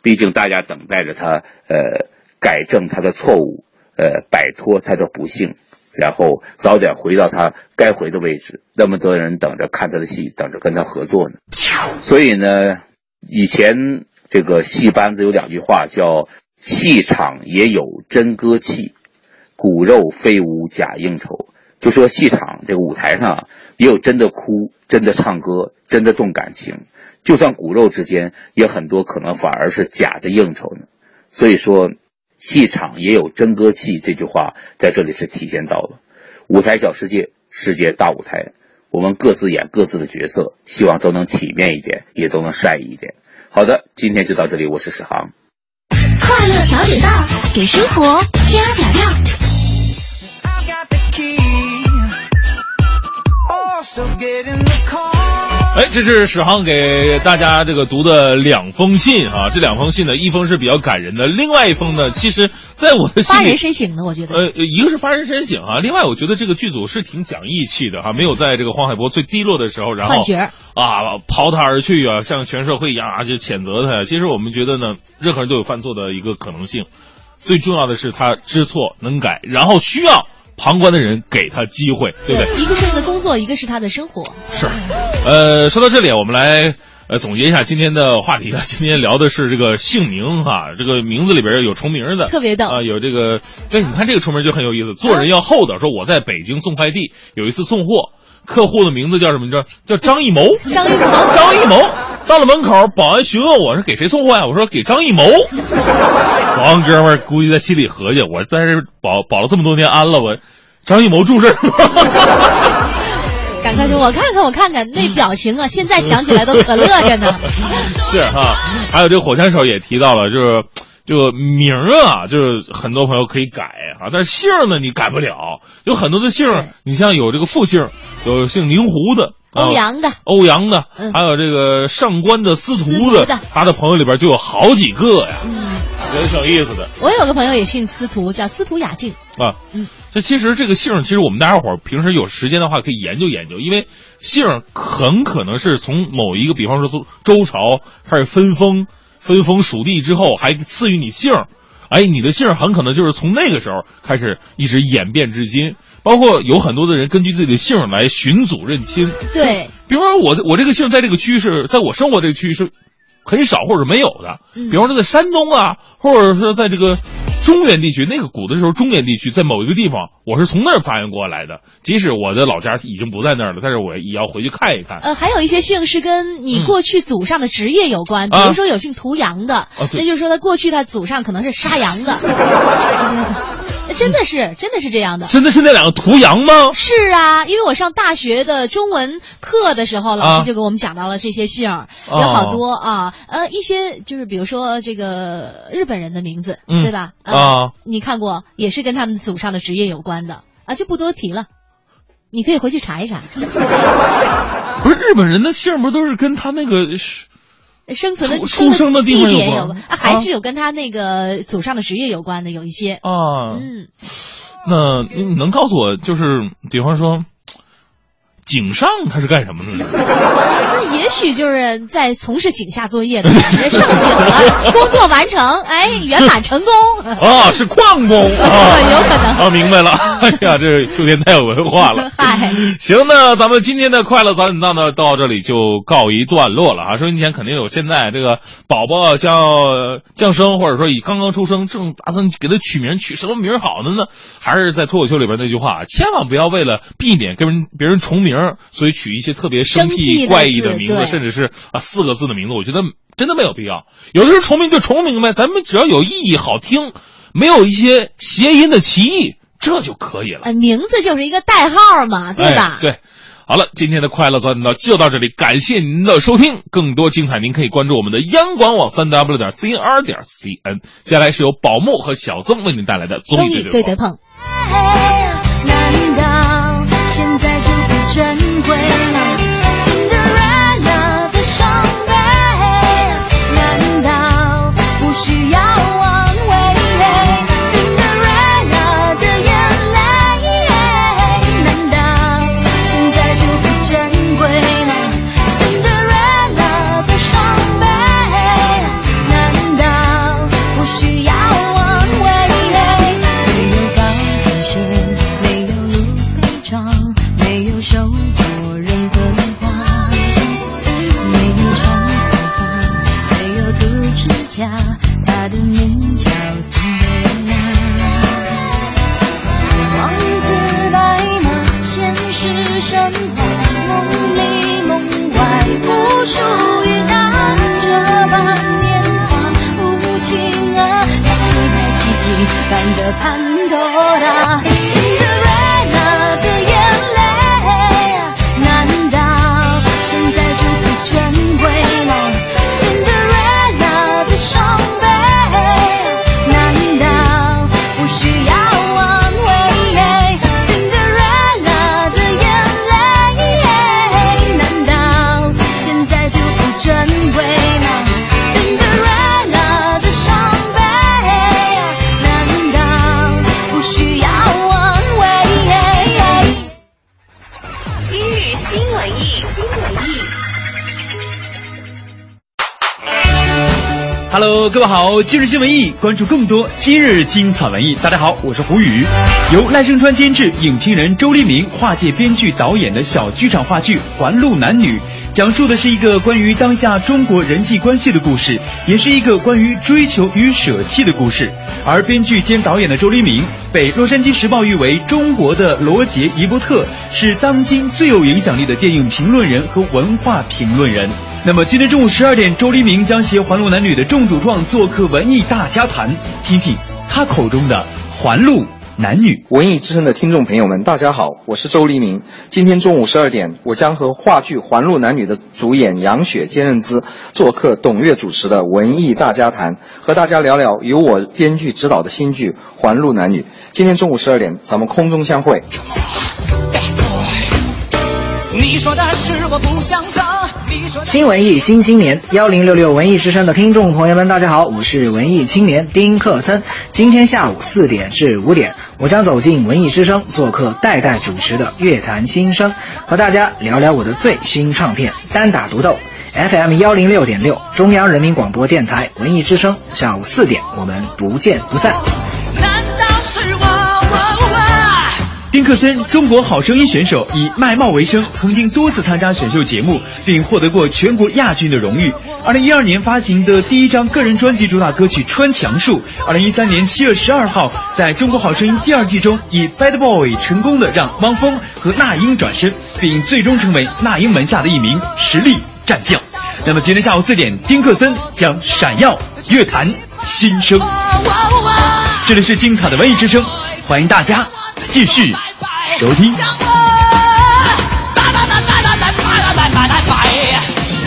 毕竟大家等待着他，呃，改正他的错误，呃，摆脱他的不幸。然后早点回到他该回的位置，那么多人等着看他的戏，等着跟他合作呢。所以呢，以前这个戏班子有两句话叫“戏场也有真歌气，骨肉非无假应酬”，就说戏场这个舞台上也有真的哭、真的唱歌、真的动感情，就算骨肉之间也很多可能反而是假的应酬呢。所以说。戏场也有真歌戏，这句话在这里是体现到了。舞台小世界，世界大舞台，我们各自演各自的角色，希望都能体面一点，也都能善意一点。好的，今天就到这里，我是史航。快乐早点到，给生活加点料。哎，这是史航给大家这个读的两封信啊，这两封信呢，一封是比较感人的，另外一封呢，其实在我的心里发人深省的，我觉得。呃，一个是发人深省啊，另外我觉得这个剧组是挺讲义气的哈，没有在这个黄海波最低落的时候，然后啊抛他而去啊，像全社会一样啊就谴责他。其实我们觉得呢，任何人都有犯错的一个可能性，最重要的是他知错能改，然后需要。旁观的人给他机会，对不对？一个是他的工作，一个是他的生活。是，呃，说到这里，我们来呃总结一下今天的话题啊。今天聊的是这个姓名哈，这个名字里边有重名的，特别逗啊。有这个，对，你看这个重名就很有意思。做人要厚道，说我在北京送快递，有一次送货，客户的名字叫什么？叫叫张艺谋。张艺谋，张艺谋。到了门口，保安询问我是给谁送货呀？我说给张艺谋。[laughs] 保安哥们儿估计在心里合计，我在这保保了这么多年安了，我张艺谋住这儿 [laughs] 赶快说，我看看，我看看那表情啊，现在想起来都可乐着呢。[laughs] 是哈，还有这个火枪手也提到了，就是这个名啊，就是很多朋友可以改啊，但是姓呢你改不了，有很多的姓，你像有这个复姓，有姓宁胡的。欧阳的，欧阳的，还有这个上官的、司徒的，他的朋友里边就有好几个呀，觉得挺有意思的。我有个朋友也姓司徒，叫司徒雅静。啊。嗯，这其实这个姓，其实我们大家伙平时有时间的话可以研究研究，因为姓很可能是从某一个，比方说从周朝开始分封、分封属地之后，还赐予你姓，哎，你的姓很可能就是从那个时候开始一直演变至今。包括有很多的人根据自己的姓来寻祖认亲，对，比方说我我这个姓在这个区是在我生活这个区域是很少或者没有的，比方说在山东啊，或者说在这个中原地区，那个古的时候中原地区在某一个地方，我是从那儿发源过来的，即使我的老家已经不在那儿了，但是我也要回去看一看。呃，还有一些姓是跟你过去祖上的职业有关，比如说有姓屠羊的，那就是说他过去他祖上可能是杀羊的。[laughs] 真的是，真的是这样的。真的是那两个图羊吗？是啊，因为我上大学的中文课的时候，老师就给我们讲到了这些姓儿，有好多啊，呃，一些就是比如说这个日本人的名字，对吧？啊，你看过，也是跟他们祖上的职业有关的啊，就不多提了，你可以回去查一查。[laughs] 不是日本人的姓不都是跟他那个生存的出出生的地点有关，啊还是有跟他那个祖上的职业有关的，有一些。啊，嗯，那你能告诉我，就是比方说，井上他是干什么的呢？[laughs] 那也许就是在从事井下作业的，[laughs] 只是上井了，工作完成，哎，圆满成功。啊，[laughs] 是矿工啊，[laughs] 有可能啊，明白了。哎呀，这秋天太有文化了。嗨，行，那咱们今天的快乐早点到呢，到这里就告一段落了啊。收音机前肯定有现在这个宝宝将降生，或者说以刚刚出生，正打算给他取名，取什么名儿好的呢？还是在脱口秀里边那句话，千万不要为了避免跟人别人重名，所以取一些特别生生僻怪异的名字，甚至是啊四个字的名字，我觉得真的没有必要。有的时候重名就重名呗，咱们只要有意义、好听，没有一些谐音的歧义，这就可以了。呃，名字就是一个代号嘛，对吧？哎、对。好了，今天的快乐早点到就到这里，感谢您的收听。更多精彩，您可以关注我们的央广网三 w 点 cr 点 cn。接下来是由宝木和小曾为您带来的综综艺对对对碰。Hello，各位好，今日新文艺关注更多今日精彩文艺。大家好，我是胡宇，由赖声川监制，影评人周黎明跨界编剧导演的小剧场话剧《环路男女》，讲述的是一个关于当下中国人际关系的故事，也是一个关于追求与舍弃的故事。而编剧兼导演的周黎明被《洛杉矶时报》誉为中国的罗杰·伊伯特，是当今最有影响力的电影评论人和文化评论人。那么今天中午十二点，周黎明将携《环路男女》的众主创做客文艺大家谈，听听他口中的《环路男女》。文艺之声的听众朋友们，大家好，我是周黎明。今天中午十二点，我将和话剧《环路男女》的主演杨雪、兼任之做客董月主持的文艺大家谈，和大家聊聊由我编剧指导的新剧《环路男女》。今天中午十二点，咱们空中相会。你说的是我不想走，新文艺新青年幺零六六文艺之声的听众朋友们，大家好，我是文艺青年丁克森。今天下午四点至五点，我将走进文艺之声，做客代代主持的乐坛新生，和大家聊聊我的最新唱片《单打独斗》。FM 幺零六点六，中央人民广播电台文艺之声，下午四点我们不见不散。难道是我？丁克森，中国好声音选手，以卖帽为生，曾经多次参加选秀节目，并获得过全国亚军的荣誉。二零一二年发行的第一张个人专辑主打歌曲《穿墙术》，二零一三年七月十二号在中国好声音第二季中以 Bad Boy 成功的让汪峰和那英转身，并最终成为那英门下的一名实力战将。那么今天下午四点，丁克森将闪耀乐坛新生。这里是精彩的文艺之声，欢迎大家继续收听。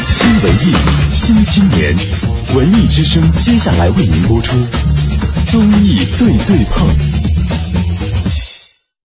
新文艺新青年，文艺之声接下来为您播出综艺对对碰。